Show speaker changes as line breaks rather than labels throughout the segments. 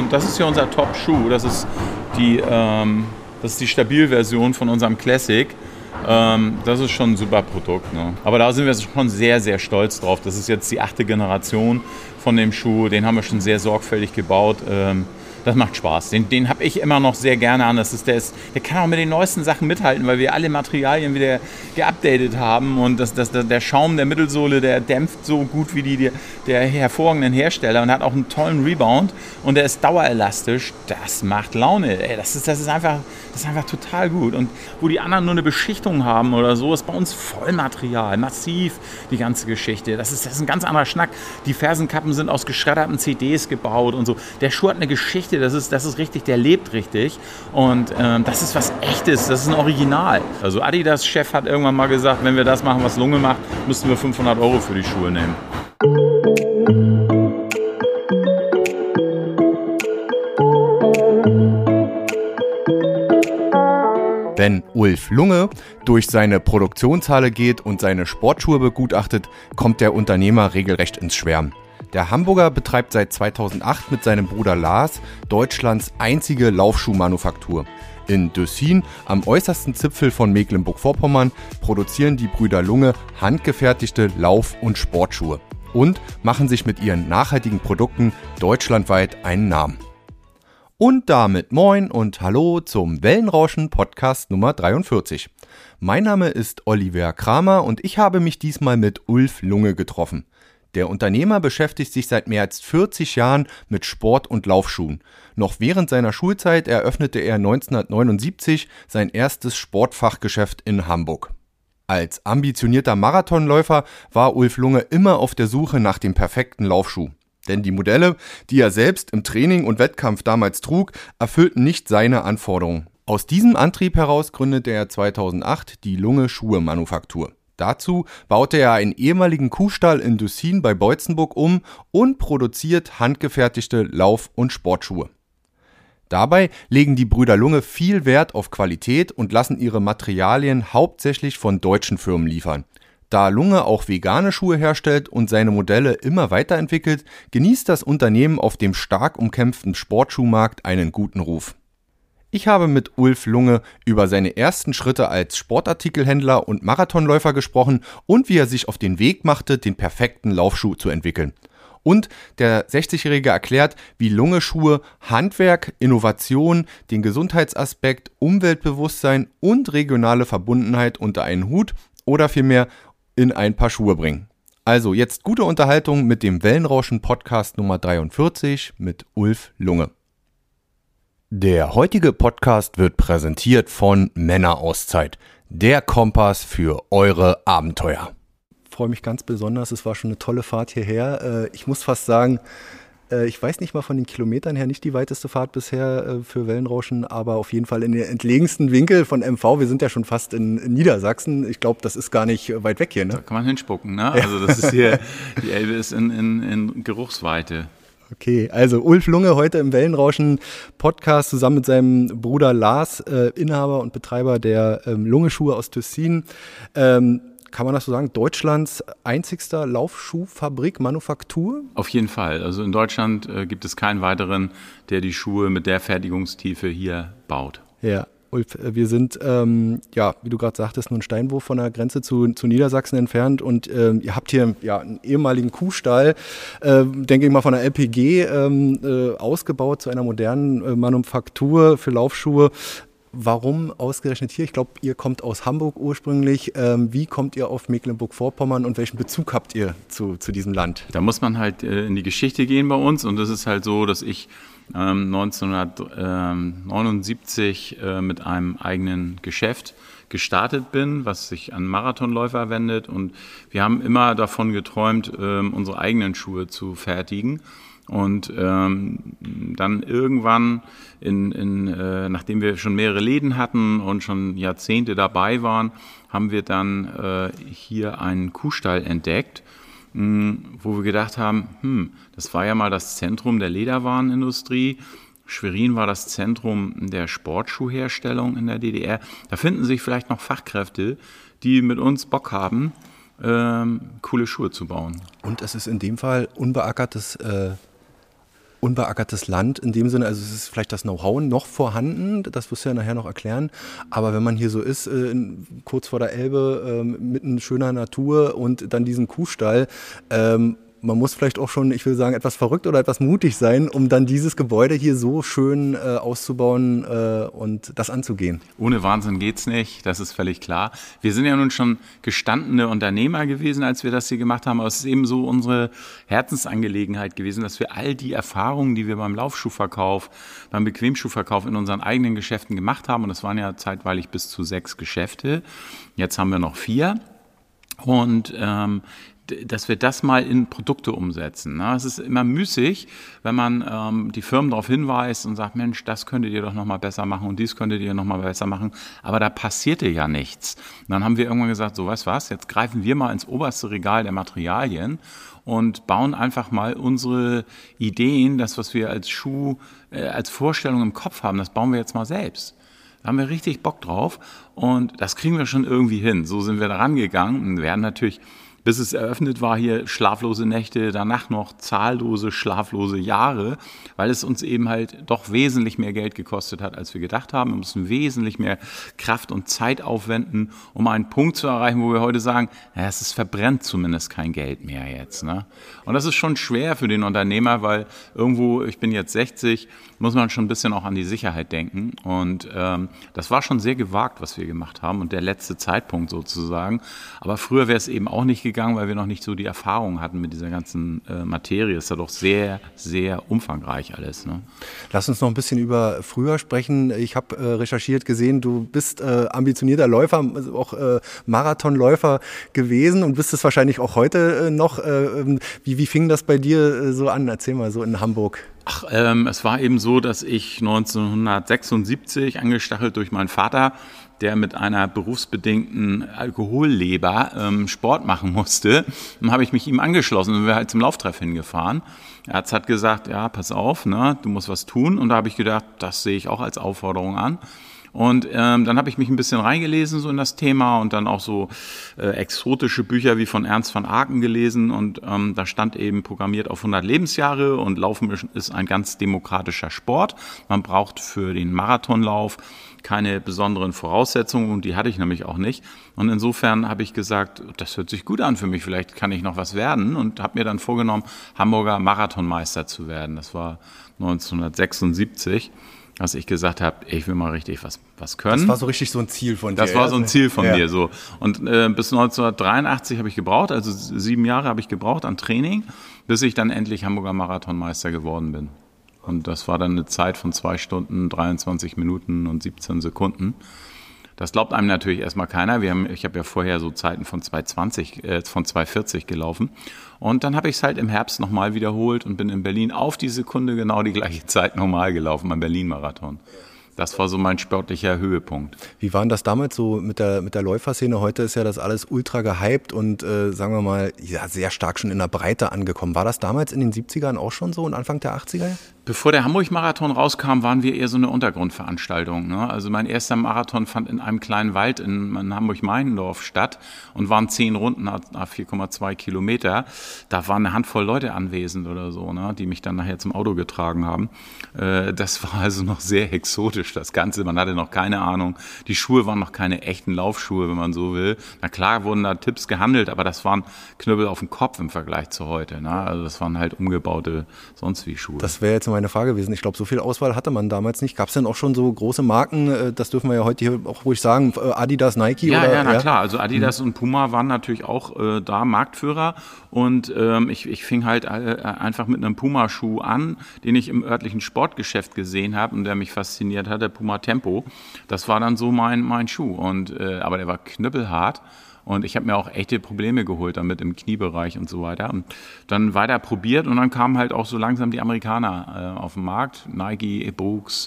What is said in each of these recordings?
Und das ist hier unser Top-Schuh. Das ist die, ähm, das die Stabilversion von unserem Classic. Ähm, das ist schon ein super Produkt. Ne? Aber da sind wir schon sehr, sehr stolz drauf. Das ist jetzt die achte Generation von dem Schuh. Den haben wir schon sehr sorgfältig gebaut. Ähm, das macht Spaß. Den, den habe ich immer noch sehr gerne an. Das ist, der, ist, der kann auch mit den neuesten Sachen mithalten, weil wir alle Materialien wieder geupdatet haben und das, das, der Schaum der Mittelsohle, der dämpft so gut wie die der hervorragenden Hersteller und hat auch einen tollen Rebound und der ist dauerelastisch. Das macht Laune. Ey, das, ist, das, ist einfach, das ist einfach total gut. Und wo die anderen nur eine Beschichtung haben oder so, ist bei uns Vollmaterial, massiv die ganze Geschichte. Das ist, das ist ein ganz anderer Schnack. Die Fersenkappen sind aus geschredderten CDs gebaut und so. Der Schuh hat eine Geschichte, das ist, das ist richtig, der lebt richtig. Und ähm, das ist was Echtes, das ist ein Original. Also Adidas-Chef hat irgendwann mal gesagt, wenn wir das machen, was Lunge macht, müssten wir 500 Euro für die Schuhe nehmen.
Wenn Ulf Lunge durch seine Produktionshalle geht und seine Sportschuhe begutachtet, kommt der Unternehmer regelrecht ins Schwärmen. Der Hamburger betreibt seit 2008 mit seinem Bruder Lars Deutschlands einzige Laufschuhmanufaktur. In Dössin, am äußersten Zipfel von Mecklenburg-Vorpommern, produzieren die Brüder Lunge handgefertigte Lauf- und Sportschuhe und machen sich mit ihren nachhaltigen Produkten deutschlandweit einen Namen. Und damit moin und hallo zum Wellenrauschen Podcast Nummer 43. Mein Name ist Oliver Kramer und ich habe mich diesmal mit Ulf Lunge getroffen. Der Unternehmer beschäftigt sich seit mehr als 40 Jahren mit Sport- und Laufschuhen. Noch während seiner Schulzeit eröffnete er 1979 sein erstes Sportfachgeschäft in Hamburg. Als ambitionierter Marathonläufer war Ulf Lunge immer auf der Suche nach dem perfekten Laufschuh. Denn die Modelle, die er selbst im Training und Wettkampf damals trug, erfüllten nicht seine Anforderungen. Aus diesem Antrieb heraus gründete er 2008 die Lunge Schuhe Manufaktur. Dazu baute er einen ehemaligen Kuhstall in Dussin bei Beutzenburg um und produziert handgefertigte Lauf- und Sportschuhe. Dabei legen die Brüder Lunge viel Wert auf Qualität und lassen ihre Materialien hauptsächlich von deutschen Firmen liefern. Da Lunge auch vegane Schuhe herstellt und seine Modelle immer weiterentwickelt, genießt das Unternehmen auf dem stark umkämpften Sportschuhmarkt einen guten Ruf. Ich habe mit Ulf Lunge über seine ersten Schritte als Sportartikelhändler und Marathonläufer gesprochen und wie er sich auf den Weg machte, den perfekten Laufschuh zu entwickeln. Und der 60-Jährige erklärt, wie Lunge-Schuhe Handwerk, Innovation, den Gesundheitsaspekt, Umweltbewusstsein und regionale Verbundenheit unter einen Hut oder vielmehr in ein paar Schuhe bringen. Also jetzt gute Unterhaltung mit dem Wellenrauschen Podcast Nummer 43 mit Ulf Lunge. Der heutige Podcast wird präsentiert von Männerauszeit, der Kompass für eure Abenteuer. Ich freue mich ganz besonders, es war schon eine tolle Fahrt hierher. Äh, ich muss fast sagen, äh, ich weiß nicht mal von den Kilometern her, nicht die weiteste Fahrt bisher äh, für Wellenrauschen, aber auf jeden Fall in den entlegensten Winkel von MV. Wir sind ja schon fast in, Niedersachsen. Ich glaube, das ist gar nicht weit weg hier. Ne?
Da kann man hinspucken. Ne? Also das ist hier, die Elbe ist in, in, in Geruchsweite.
Okay, also Ulf Lunge heute im Wellenrauschen Podcast zusammen mit seinem Bruder Lars, äh, Inhaber und Betreiber der ähm, Lunge-Schuhe aus Tessin. Ähm, kann man das so sagen, Deutschlands einzigster Laufschuhfabrik, Manufaktur?
Auf jeden Fall. Also in Deutschland äh, gibt es keinen weiteren, der die Schuhe mit der Fertigungstiefe hier baut.
Ja. Ulf, äh, wir sind, ähm, ja, wie du gerade sagtest, nur ein Steinwurf von der Grenze zu, zu Niedersachsen entfernt und ähm, ihr habt hier ja, einen ehemaligen Kuhstall, äh, denke ich mal von der LPG, ähm, äh, ausgebaut zu einer modernen äh, Manufaktur für Laufschuhe. Warum ausgerechnet hier? Ich glaube, ihr kommt aus Hamburg ursprünglich. Ähm, wie kommt ihr auf Mecklenburg-Vorpommern und welchen Bezug habt ihr zu, zu diesem Land?
Da muss man halt äh, in die Geschichte gehen bei uns und das ist halt so, dass ich ähm, 1979 äh, mit einem eigenen Geschäft gestartet bin, was sich an Marathonläufer wendet. Und wir haben immer davon geträumt, äh, unsere eigenen Schuhe zu fertigen. Und ähm, dann irgendwann, in, in, äh, nachdem wir schon mehrere Läden hatten und schon Jahrzehnte dabei waren, haben wir dann äh, hier einen Kuhstall entdeckt, wo wir gedacht haben, hm, das war ja mal das Zentrum der Lederwarenindustrie. Schwerin war das Zentrum der Sportschuhherstellung in der DDR. Da finden sich vielleicht noch Fachkräfte, die mit uns Bock haben, ähm, coole Schuhe zu bauen.
Und es ist in dem Fall unbeackertes äh, unbeackertes Land in dem Sinne, also es ist vielleicht das Know-how noch vorhanden, das wirst du ja nachher noch erklären, aber wenn man hier so ist, äh, kurz vor der Elbe, äh, mitten schöner Natur und dann diesen Kuhstall, ähm, man muss vielleicht auch schon, ich will sagen, etwas verrückt oder etwas mutig sein, um dann dieses Gebäude hier so schön äh, auszubauen äh, und das anzugehen.
Ohne Wahnsinn geht's nicht, das ist völlig klar. Wir sind ja nun schon gestandene Unternehmer gewesen, als wir das hier gemacht haben, aber es ist eben so unsere Herzensangelegenheit gewesen, dass wir all die Erfahrungen, die wir beim Laufschuhverkauf, beim Bequemschuhverkauf in unseren eigenen Geschäften gemacht haben, und das waren ja zeitweilig bis zu sechs Geschäfte, jetzt haben wir noch vier. Und ähm, dass wir das mal in Produkte umsetzen. Ne? Es ist immer müßig, wenn man ähm, die Firmen darauf hinweist und sagt, Mensch, das könntet ihr doch noch mal besser machen und dies könntet ihr noch mal besser machen. Aber da passierte ja nichts. Und dann haben wir irgendwann gesagt, so weißt was, jetzt greifen wir mal ins oberste Regal der Materialien und bauen einfach mal unsere Ideen, das, was wir als Schuh, äh, als Vorstellung im Kopf haben, das bauen wir jetzt mal selbst. Da haben wir richtig Bock drauf und das kriegen wir schon irgendwie hin. So sind wir da rangegangen und werden natürlich bis es eröffnet war, hier schlaflose Nächte, danach noch zahllose schlaflose Jahre, weil es uns eben halt doch wesentlich mehr Geld gekostet hat, als wir gedacht haben. Wir mussten wesentlich mehr Kraft und Zeit aufwenden, um einen Punkt zu erreichen, wo wir heute sagen, ja, es ist verbrennt zumindest kein Geld mehr jetzt. Ne? Und das ist schon schwer für den Unternehmer, weil irgendwo, ich bin jetzt 60, muss man schon ein bisschen auch an die Sicherheit denken. Und ähm, das war schon sehr gewagt, was wir gemacht haben und der letzte Zeitpunkt sozusagen. Aber früher wäre es eben auch nicht gegangen, weil wir noch nicht so die Erfahrung hatten mit dieser ganzen äh, Materie. Ist ja doch sehr, sehr umfangreich alles. Ne?
Lass uns noch ein bisschen über früher sprechen. Ich habe äh, recherchiert gesehen, du bist äh, ambitionierter Läufer, also auch äh, Marathonläufer gewesen und bist es wahrscheinlich auch heute äh, noch. Äh, ähm, wie, wie fing das bei dir so an? Erzähl mal so in Hamburg.
Ach, ähm, es war eben so, dass ich 1976 angestachelt durch meinen Vater der mit einer berufsbedingten Alkoholleber ähm, Sport machen musste. Dann habe ich mich ihm angeschlossen und wir halt zum Lauftreff hingefahren. Arzt hat gesagt, ja, pass auf, ne, du musst was tun. Und da habe ich gedacht, das sehe ich auch als Aufforderung an. Und ähm, dann habe ich mich ein bisschen reingelesen so in das Thema und dann auch so äh, exotische Bücher wie von Ernst van Aken gelesen und ähm, da stand eben programmiert auf 100 Lebensjahre und Laufen ist ein ganz demokratischer Sport. Man braucht für den Marathonlauf keine besonderen Voraussetzungen und die hatte ich nämlich auch nicht. Und insofern habe ich gesagt, das hört sich gut an für mich, vielleicht kann ich noch was werden und habe mir dann vorgenommen, Hamburger Marathonmeister zu werden. Das war 1976 dass ich gesagt habe, ich will mal richtig was, was können.
Das war so richtig so ein Ziel von
dir. Das war so ein Ziel von ja. mir. So. Und äh, bis 1983 habe ich gebraucht, also sieben Jahre habe ich gebraucht an Training, bis ich dann endlich Hamburger Marathonmeister geworden bin. Und das war dann eine Zeit von zwei Stunden, 23 Minuten und 17 Sekunden. Das glaubt einem natürlich erstmal keiner. Wir haben, ich habe ja vorher so Zeiten von 220, äh, von 240 gelaufen. Und dann habe ich es halt im Herbst nochmal wiederholt und bin in Berlin auf die Sekunde genau die gleiche Zeit normal gelaufen beim Berlin-Marathon. Das war so mein sportlicher Höhepunkt.
Wie war denn das damals so mit der, mit der Läuferszene? Heute ist ja das alles ultra gehypt und äh, sagen wir mal, ja, sehr stark schon in der Breite angekommen. War das damals in den 70ern auch schon so und Anfang der 80er?
Bevor der Hamburg-Marathon rauskam, waren wir eher so eine Untergrundveranstaltung. Ne? Also mein erster Marathon fand in einem kleinen Wald in, in Hamburg-Meinendorf statt und waren zehn Runden nach 4,2 Kilometer. Da waren eine Handvoll Leute anwesend oder so, ne? die mich dann nachher zum Auto getragen haben. Äh, das war also noch sehr exotisch, das Ganze. Man hatte noch keine Ahnung. Die Schuhe waren noch keine echten Laufschuhe, wenn man so will. Na klar wurden da Tipps gehandelt, aber das waren Knüppel auf dem Kopf im Vergleich zu heute. Ne? Also das waren halt umgebaute sonst wie Schuhe.
Das wäre jetzt meine Frage gewesen. Ich glaube, so viel Auswahl hatte man damals nicht. Gab es denn auch schon so große Marken, äh, das dürfen wir ja heute hier auch ruhig sagen, äh, Adidas, Nike?
Ja,
oder?
ja, na ja? klar. Also Adidas mhm. und Puma waren natürlich auch äh, da Marktführer. Und ähm, ich, ich fing halt äh, einfach mit einem Puma-Schuh an, den ich im örtlichen Sportgeschäft gesehen habe und der mich fasziniert hat, der Puma Tempo. Das war dann so mein, mein Schuh. Und, äh, aber der war knüppelhart. Und ich habe mir auch echte Probleme geholt damit im Kniebereich und so weiter. Und dann weiter probiert und dann kamen halt auch so langsam die Amerikaner äh, auf den Markt. Nike, Brooks,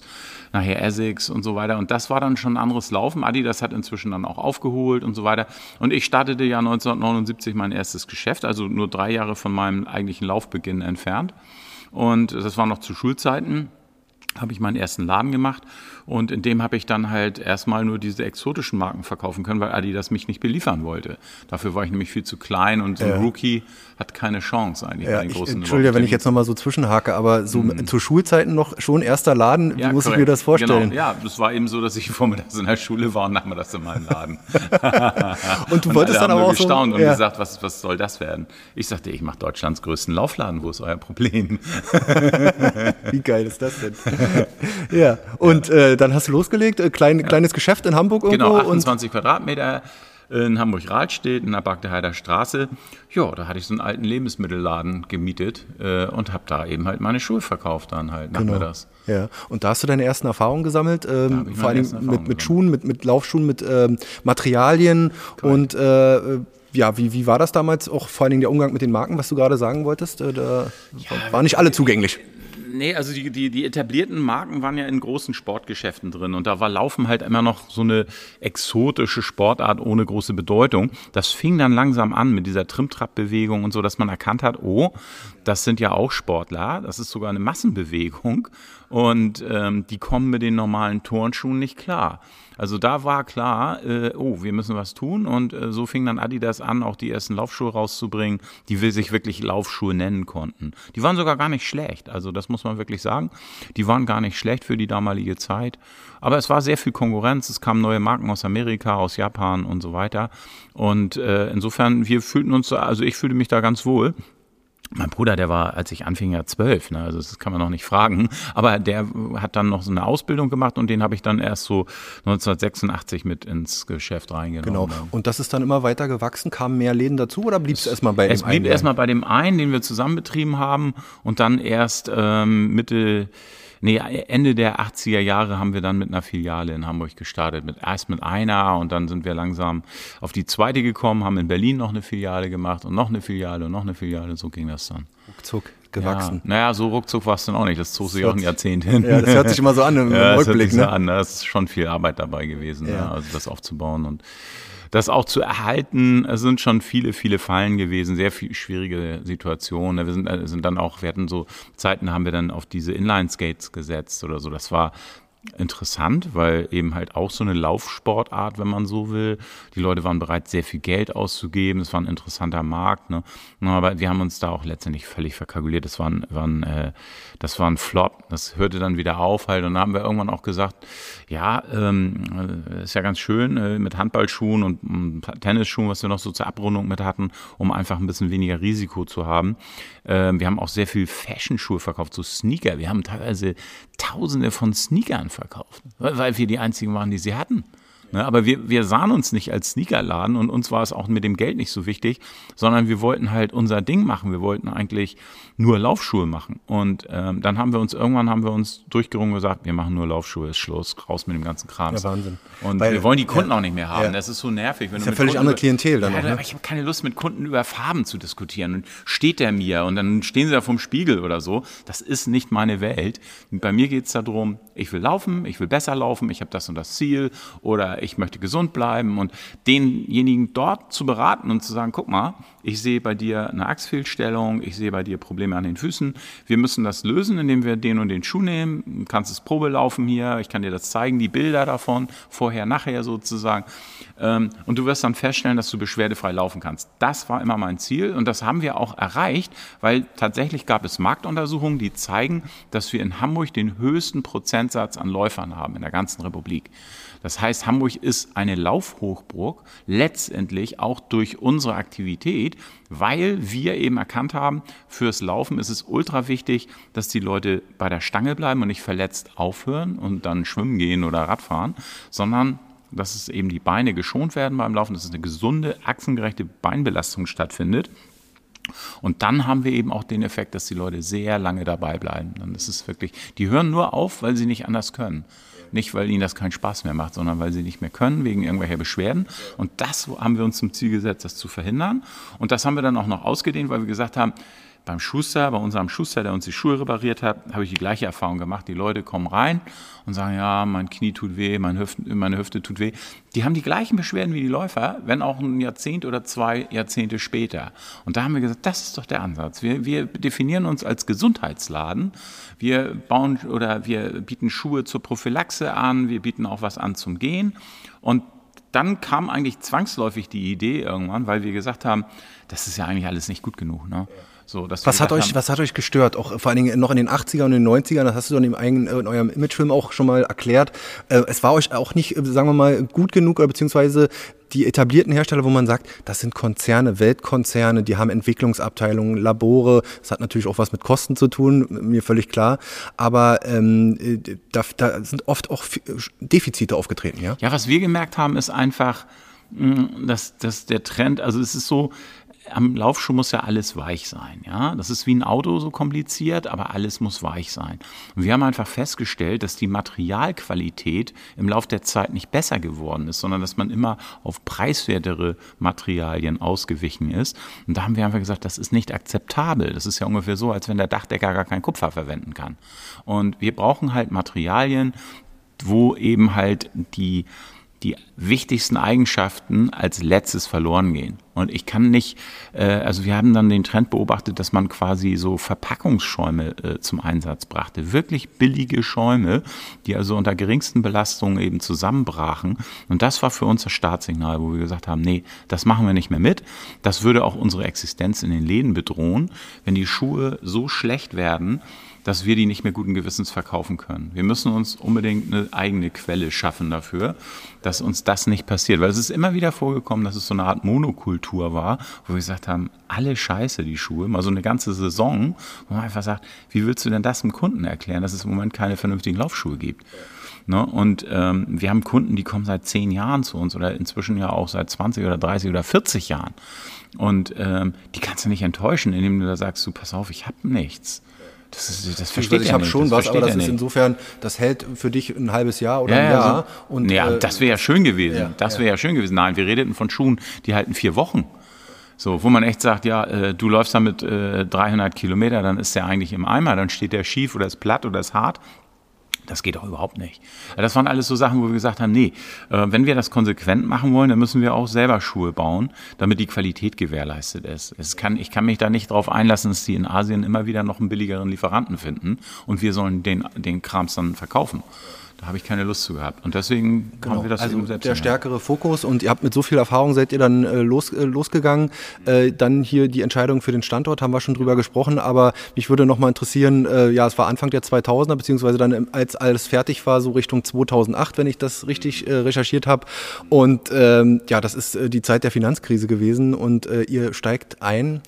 nachher Essex und so weiter. Und das war dann schon ein anderes Laufen. Adidas hat inzwischen dann auch aufgeholt und so weiter. Und ich startete ja 1979 mein erstes Geschäft, also nur drei Jahre von meinem eigentlichen Laufbeginn entfernt. Und das war noch zu Schulzeiten. Habe ich meinen ersten Laden gemacht und in dem habe ich dann halt erstmal nur diese exotischen Marken verkaufen können, weil Adidas mich nicht beliefern wollte. Dafür war ich nämlich viel zu klein und so ein ja. Rookie hat keine Chance eigentlich
ja, bei den großen Entschuldige, wenn ich jetzt nochmal so zwischenhake, aber so mhm. zu Schulzeiten noch schon erster Laden, ja, wie muss korrekt. ich mir das vorstellen?
Genau. Ja, das war eben so, dass ich vormittags in der Schule war und nachmittags in meinem Laden.
und du und wolltest dann aber auch
gestaunt so, und gesagt, was, was soll das werden? Ich sagte, ich mache Deutschlands größten Laufladen, wo ist euer Problem?
wie geil ist das denn? ja, und äh, dann hast du losgelegt, äh, klein, ja. kleines Geschäft in Hamburg
irgendwo. Genau, 28 Quadratmeter in Hamburg-Rahlstedt, in der Bagdeheider Straße. Ja, da hatte ich so einen alten Lebensmittelladen gemietet äh, und habe da eben halt meine Schuhe verkauft dann halt
genau. nachmittags. Ja, und da hast du deine ersten Erfahrungen gesammelt, ähm, vor allem mit, mit Schuhen, mit, mit Laufschuhen, mit ähm, Materialien Correct. und äh, ja, wie, wie war das damals auch vor allen Dingen der Umgang mit den Marken, was du gerade sagen wolltest? Äh, da ja, war nicht alle zugänglich.
Nee, also die, die, die etablierten Marken waren ja in großen Sportgeschäften drin und da war Laufen halt immer noch so eine exotische Sportart ohne große Bedeutung. Das fing dann langsam an mit dieser Trimtrap-Bewegung und so, dass man erkannt hat, oh, das sind ja auch Sportler, das ist sogar eine Massenbewegung und ähm, die kommen mit den normalen Turnschuhen nicht klar. Also da war klar, äh, oh, wir müssen was tun und äh, so fing dann Adidas an, auch die ersten Laufschuhe rauszubringen, die will sich wirklich Laufschuhe nennen konnten. Die waren sogar gar nicht schlecht, also das muss man wirklich sagen. Die waren gar nicht schlecht für die damalige Zeit, aber es war sehr viel Konkurrenz, es kamen neue Marken aus Amerika, aus Japan und so weiter und äh, insofern, wir fühlten uns, also ich fühlte mich da ganz wohl mein Bruder, der war, als ich anfing, ja zwölf, ne? also das kann man noch nicht fragen, aber der hat dann noch so eine Ausbildung gemacht und den habe ich dann erst so 1986 mit ins Geschäft reingenommen.
Genau, und das ist dann immer weiter gewachsen, kamen mehr Läden dazu oder blieb es erstmal bei
dem einen? Es blieb erstmal bei dem einen, den wir zusammen betrieben haben und dann erst ähm, Mitte Nee, Ende der 80er Jahre haben wir dann mit einer Filiale in Hamburg gestartet. Mit, erst mit einer und dann sind wir langsam auf die zweite gekommen, haben in Berlin noch eine Filiale gemacht und noch eine Filiale und noch eine Filiale. So ging das dann.
Ruckzuck gewachsen.
Ja, naja, so ruckzuck war es dann auch nicht. Das zog sich auch ein Jahrzehnt hin.
Ja, das hört sich immer so an im, ja, Rückblick.
Das, ne? so an. das ist schon viel Arbeit dabei gewesen, ja. Ne? also das aufzubauen und das auch zu erhalten, es sind schon viele, viele Fallen gewesen, sehr viel schwierige Situationen. Wir sind, äh, sind dann auch, wir hatten so Zeiten, haben wir dann auf diese Inline-Skates gesetzt oder so. Das war interessant, weil eben halt auch so eine Laufsportart, wenn man so will. Die Leute waren bereit, sehr viel Geld auszugeben. Es war ein interessanter Markt. Ne? Aber wir haben uns da auch letztendlich völlig verkalkuliert. Das war ein, war ein, äh, das war ein Flop. Das hörte dann wieder auf halt. Und dann haben wir irgendwann auch gesagt, ja, ähm, äh, ist ja ganz schön äh, mit Handballschuhen und um, Tennisschuhen, was wir noch so zur Abrundung mit hatten, um einfach ein bisschen weniger Risiko zu haben. Ähm, wir haben auch sehr viel Fashion-Schuhe verkauft, so Sneaker. Wir haben teilweise Tausende von Sneakern verkauft, weil wir die einzigen waren, die sie hatten. Ne, aber wir, wir sahen uns nicht als Sneakerladen und uns war es auch mit dem Geld nicht so wichtig, sondern wir wollten halt unser Ding machen. Wir wollten eigentlich nur Laufschuhe machen. Und ähm, dann haben wir uns irgendwann haben wir uns durchgerungen gesagt, wir machen nur Laufschuhe, ist Schluss, raus mit dem ganzen Kram.
Ja, Wahnsinn.
Und Weil, wir wollen die Kunden ja, auch nicht mehr haben. Ja. Das ist so nervig.
Wenn das ist ja völlig andere Klientel dann
ja,
noch, ne?
Ich habe keine Lust, mit Kunden über Farben zu diskutieren. Und steht der mir und dann stehen sie da vom Spiegel oder so. Das ist nicht meine Welt. Und bei mir geht es darum, ich will laufen, ich will besser laufen, ich habe das und das Ziel oder ich möchte gesund bleiben und denjenigen dort zu beraten und zu sagen, guck mal, ich sehe bei dir eine Achsfehlstellung, ich sehe bei dir Probleme an den Füßen. Wir müssen das lösen, indem wir den und den Schuh nehmen. Du kannst es Probe laufen hier, ich kann dir das zeigen, die Bilder davon, vorher, nachher sozusagen. Ähm, und du wirst dann feststellen, dass du beschwerdefrei laufen kannst. Das war immer mein Ziel und das haben wir auch erreicht, weil tatsächlich gab es Marktuntersuchungen, die zeigen, dass wir in Hamburg den höchsten Prozentsatz an Läufern haben in der ganzen Republik. Das heißt, Hamburg ist eine Laufhochburg, letztendlich auch durch unsere Aktivität, weil wir eben erkannt haben, fürs Laufen ist es ultra wichtig, dass die Leute bei der Stange bleiben und nicht verletzt aufhören und dann schwimmen gehen oder Radfahren, sondern dass es eben die Beine geschont werden beim Laufen, dass es eine gesunde, achsengerechte Beinbelastung stattfindet. Und dann haben wir eben auch den Effekt, dass die Leute sehr lange dabei bleiben. Dann ist es wirklich, die hören nur auf, weil sie nicht anders können. Nicht, weil ihnen das keinen Spaß mehr macht, sondern weil sie nicht mehr können wegen irgendwelcher Beschwerden. Und das haben wir uns zum Ziel gesetzt, das zu verhindern. Und das haben wir dann auch noch ausgedehnt, weil wir gesagt haben, beim Schuster, bei unserem Schuster, der uns die Schuhe repariert hat, habe ich die gleiche Erfahrung gemacht. Die Leute kommen rein und sagen, ja, mein Knie tut weh, meine Hüfte, meine Hüfte tut weh. Die haben die gleichen Beschwerden wie die Läufer, wenn auch ein Jahrzehnt oder zwei Jahrzehnte später. Und da haben wir gesagt, das ist doch der Ansatz. Wir, wir definieren uns als Gesundheitsladen. Wir bauen oder wir bieten Schuhe zur Prophylaxe an, wir bieten auch was an zum Gehen. Und dann kam eigentlich zwangsläufig die Idee irgendwann, weil wir gesagt haben, das ist ja eigentlich alles nicht gut genug. Ne?
So, was, hat euch, haben, was hat euch gestört? Auch vor allen Dingen noch in den 80er und den 90ern, das hast du dann im eigenen, in eurem Imagefilm auch schon mal erklärt. Äh, es war euch auch nicht, äh, sagen wir mal, gut genug oder beziehungsweise die etablierten Hersteller, wo man sagt, das sind Konzerne, Weltkonzerne, die haben Entwicklungsabteilungen, Labore. Das hat natürlich auch was mit Kosten zu tun, mir völlig klar. Aber ähm, äh, da, da sind oft auch Defizite aufgetreten. Ja,
ja was wir gemerkt haben, ist einfach, mm, dass, dass der Trend, also es ist so, am Laufschuh muss ja alles weich sein. Ja? Das ist wie ein Auto so kompliziert, aber alles muss weich sein. Und wir haben einfach festgestellt, dass die Materialqualität im Laufe der Zeit nicht besser geworden ist, sondern dass man immer auf preiswertere Materialien ausgewichen ist. Und da haben wir einfach gesagt, das ist nicht akzeptabel. Das ist ja ungefähr so, als wenn der Dachdecker gar kein Kupfer verwenden kann. Und wir brauchen halt Materialien, wo eben halt die die wichtigsten Eigenschaften als letztes verloren gehen. Und ich kann nicht, äh, also wir haben dann den Trend beobachtet, dass man quasi so Verpackungsschäume äh, zum Einsatz brachte. Wirklich billige Schäume, die also unter geringsten Belastungen eben zusammenbrachen. Und das war für uns das Startsignal, wo wir gesagt haben, nee, das machen wir nicht mehr mit. Das würde auch unsere Existenz in den Läden bedrohen, wenn die Schuhe so schlecht werden, dass wir die nicht mehr guten Gewissens verkaufen können. Wir müssen uns unbedingt eine eigene Quelle schaffen dafür, dass uns das nicht passiert. Weil es ist immer wieder vorgekommen, dass es so eine Art Monokultur war, wo wir gesagt haben, alle Scheiße, die Schuhe, mal so eine ganze Saison, wo man einfach sagt, wie willst du denn das dem Kunden erklären, dass es im Moment keine vernünftigen Laufschuhe gibt? Ne? Und ähm, wir haben Kunden, die kommen seit zehn Jahren zu uns oder inzwischen ja auch seit 20 oder 30 oder 40 Jahren. Und ähm, die kannst du nicht enttäuschen, indem du da sagst, du pass auf, ich habe nichts.
Das, ist, das versteht ich, ich habe schon was, aber das ist nicht. insofern, das hält für dich ein halbes Jahr oder ja, ein Jahr.
Ja, so, und, ja äh, das wäre ja schön gewesen. Ja, das wäre ja. ja schön gewesen. Nein, wir redeten von Schuhen, die halten vier Wochen. So, wo man echt sagt, ja, äh, du läufst damit äh, 300 Kilometer, dann ist der eigentlich im Eimer, dann steht der schief oder ist platt oder ist hart. Das geht doch überhaupt nicht. Das waren alles so Sachen, wo wir gesagt haben, nee, äh, wenn wir das konsequent machen wollen, dann müssen wir auch selber Schuhe bauen, damit die Qualität gewährleistet ist. Es kann, ich kann mich da nicht darauf einlassen, dass die in Asien immer wieder noch einen billigeren Lieferanten finden und wir sollen den, den Krams dann verkaufen. Da habe ich keine Lust zu gehabt. Und deswegen
genau. haben wir das also eben selbst. Der stärkere Fokus und ihr habt mit so viel Erfahrung, seid ihr dann äh, los, äh, losgegangen. Äh, dann hier die Entscheidung für den Standort, haben wir schon drüber gesprochen, aber mich würde noch mal interessieren, äh, ja, es war Anfang der 2000er, beziehungsweise dann als alles fertig war, so Richtung 2008, wenn ich das richtig äh, recherchiert habe. Und ähm, ja, das ist äh, die Zeit der Finanzkrise gewesen und ihr steigt ein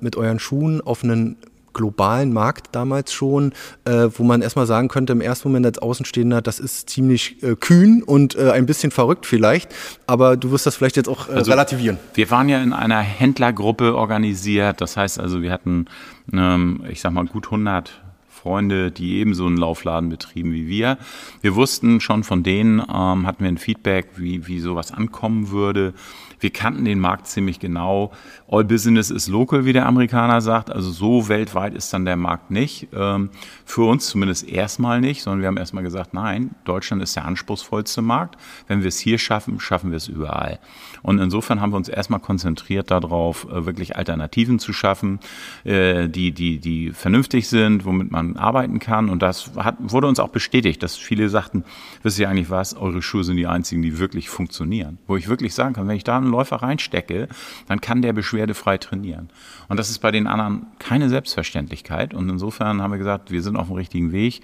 mit euren Schuhen auf einen globalen Markt damals schon, äh, wo man erstmal sagen könnte, im ersten Moment als Außenstehender, das ist ziemlich äh, kühn und äh, ein bisschen verrückt vielleicht, aber du wirst das vielleicht jetzt auch äh, also, relativieren.
Wir waren ja in einer Händlergruppe organisiert, das heißt also, wir hatten, ähm, ich sag mal, gut 100 Freunde, die ebenso einen Laufladen betrieben wie wir. Wir wussten schon von denen, ähm, hatten wir ein Feedback, wie, wie sowas ankommen würde. Wir kannten den Markt ziemlich genau. All Business is local, wie der Amerikaner sagt. Also so weltweit ist dann der Markt nicht. Ähm, für uns zumindest erstmal nicht, sondern wir haben erstmal gesagt, nein, Deutschland ist der anspruchsvollste Markt. Wenn wir es hier schaffen, schaffen wir es überall. Und insofern haben wir uns erstmal konzentriert darauf, äh, wirklich Alternativen zu schaffen, äh, die, die, die vernünftig sind, womit man arbeiten kann. Und das hat, wurde uns auch bestätigt, dass viele sagten, wisst ihr eigentlich was, eure Schuhe sind die einzigen, die wirklich funktionieren. Wo ich wirklich sagen kann, wenn ich da einen Läufer reinstecke, dann kann der beschwerdefrei trainieren. Und das ist bei den anderen keine Selbstverständlichkeit. Und insofern haben wir gesagt, wir sind auf dem richtigen Weg.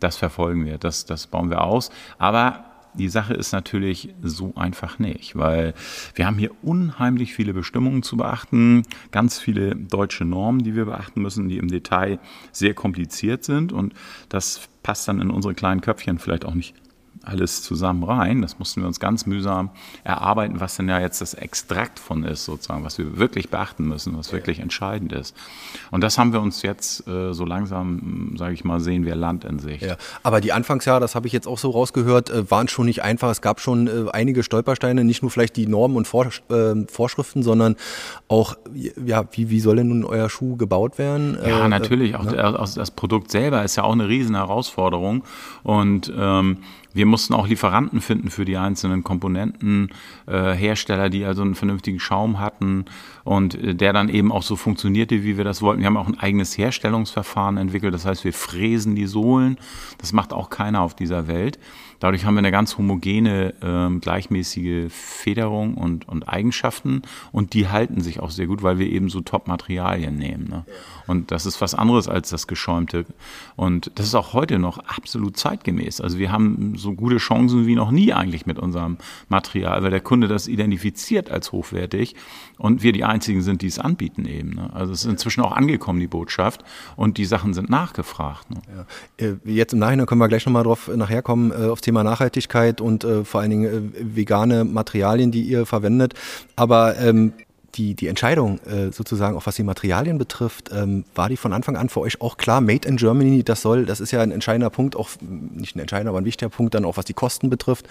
Das verfolgen wir, das, das bauen wir aus. Aber die Sache ist natürlich so einfach nicht, weil wir haben hier unheimlich viele Bestimmungen zu beachten, ganz viele deutsche Normen, die wir beachten müssen, die im Detail sehr kompliziert sind und das passt dann in unsere kleinen Köpfchen vielleicht auch nicht alles zusammen rein. Das mussten wir uns ganz mühsam erarbeiten, was denn ja jetzt das Extrakt von ist, sozusagen, was wir wirklich beachten müssen, was wirklich entscheidend ist. Und das haben wir uns jetzt äh, so langsam, sage ich mal, sehen wir Land in sich.
Ja, aber die Anfangsjahre, das habe ich jetzt auch so rausgehört, äh, waren schon nicht einfach. Es gab schon äh, einige Stolpersteine, nicht nur vielleicht die Normen und Vor äh, Vorschriften, sondern auch, ja, wie, wie soll denn nun euer Schuh gebaut werden?
Ja, natürlich. Auch ne? das Produkt selber ist ja auch eine riesen Herausforderung. Und ähm, wir mussten auch Lieferanten finden für die einzelnen Komponenten, äh, Hersteller, die also einen vernünftigen Schaum hatten und äh, der dann eben auch so funktionierte, wie wir das wollten. Wir haben auch ein eigenes Herstellungsverfahren entwickelt, das heißt, wir fräsen die Sohlen. Das macht auch keiner auf dieser Welt. Dadurch haben wir eine ganz homogene, ähm, gleichmäßige Federung und, und Eigenschaften und die halten sich auch sehr gut, weil wir eben so Top-Materialien nehmen. Ne? Und das ist was anderes als das Geschäumte. Und das ist auch heute noch absolut zeitgemäß. Also wir haben so gute Chancen wie noch nie eigentlich mit unserem Material, weil der Kunde das identifiziert als hochwertig und wir die einzigen sind, die es anbieten eben. Ne? Also es ist inzwischen auch angekommen, die Botschaft, und die Sachen sind nachgefragt. Ne?
Ja. Äh, jetzt im Nachhinein können wir gleich nochmal drauf nachher kommen, äh, aufs Thema Nachhaltigkeit und äh, vor allen Dingen äh, vegane Materialien, die ihr verwendet. Aber ähm, die, die Entscheidung äh, sozusagen, auch was die Materialien betrifft, ähm, war die von Anfang an für euch auch klar, Made in Germany, das soll, das ist ja ein entscheidender Punkt, auch nicht ein entscheidender, aber ein wichtiger Punkt dann auch, was die Kosten betrifft.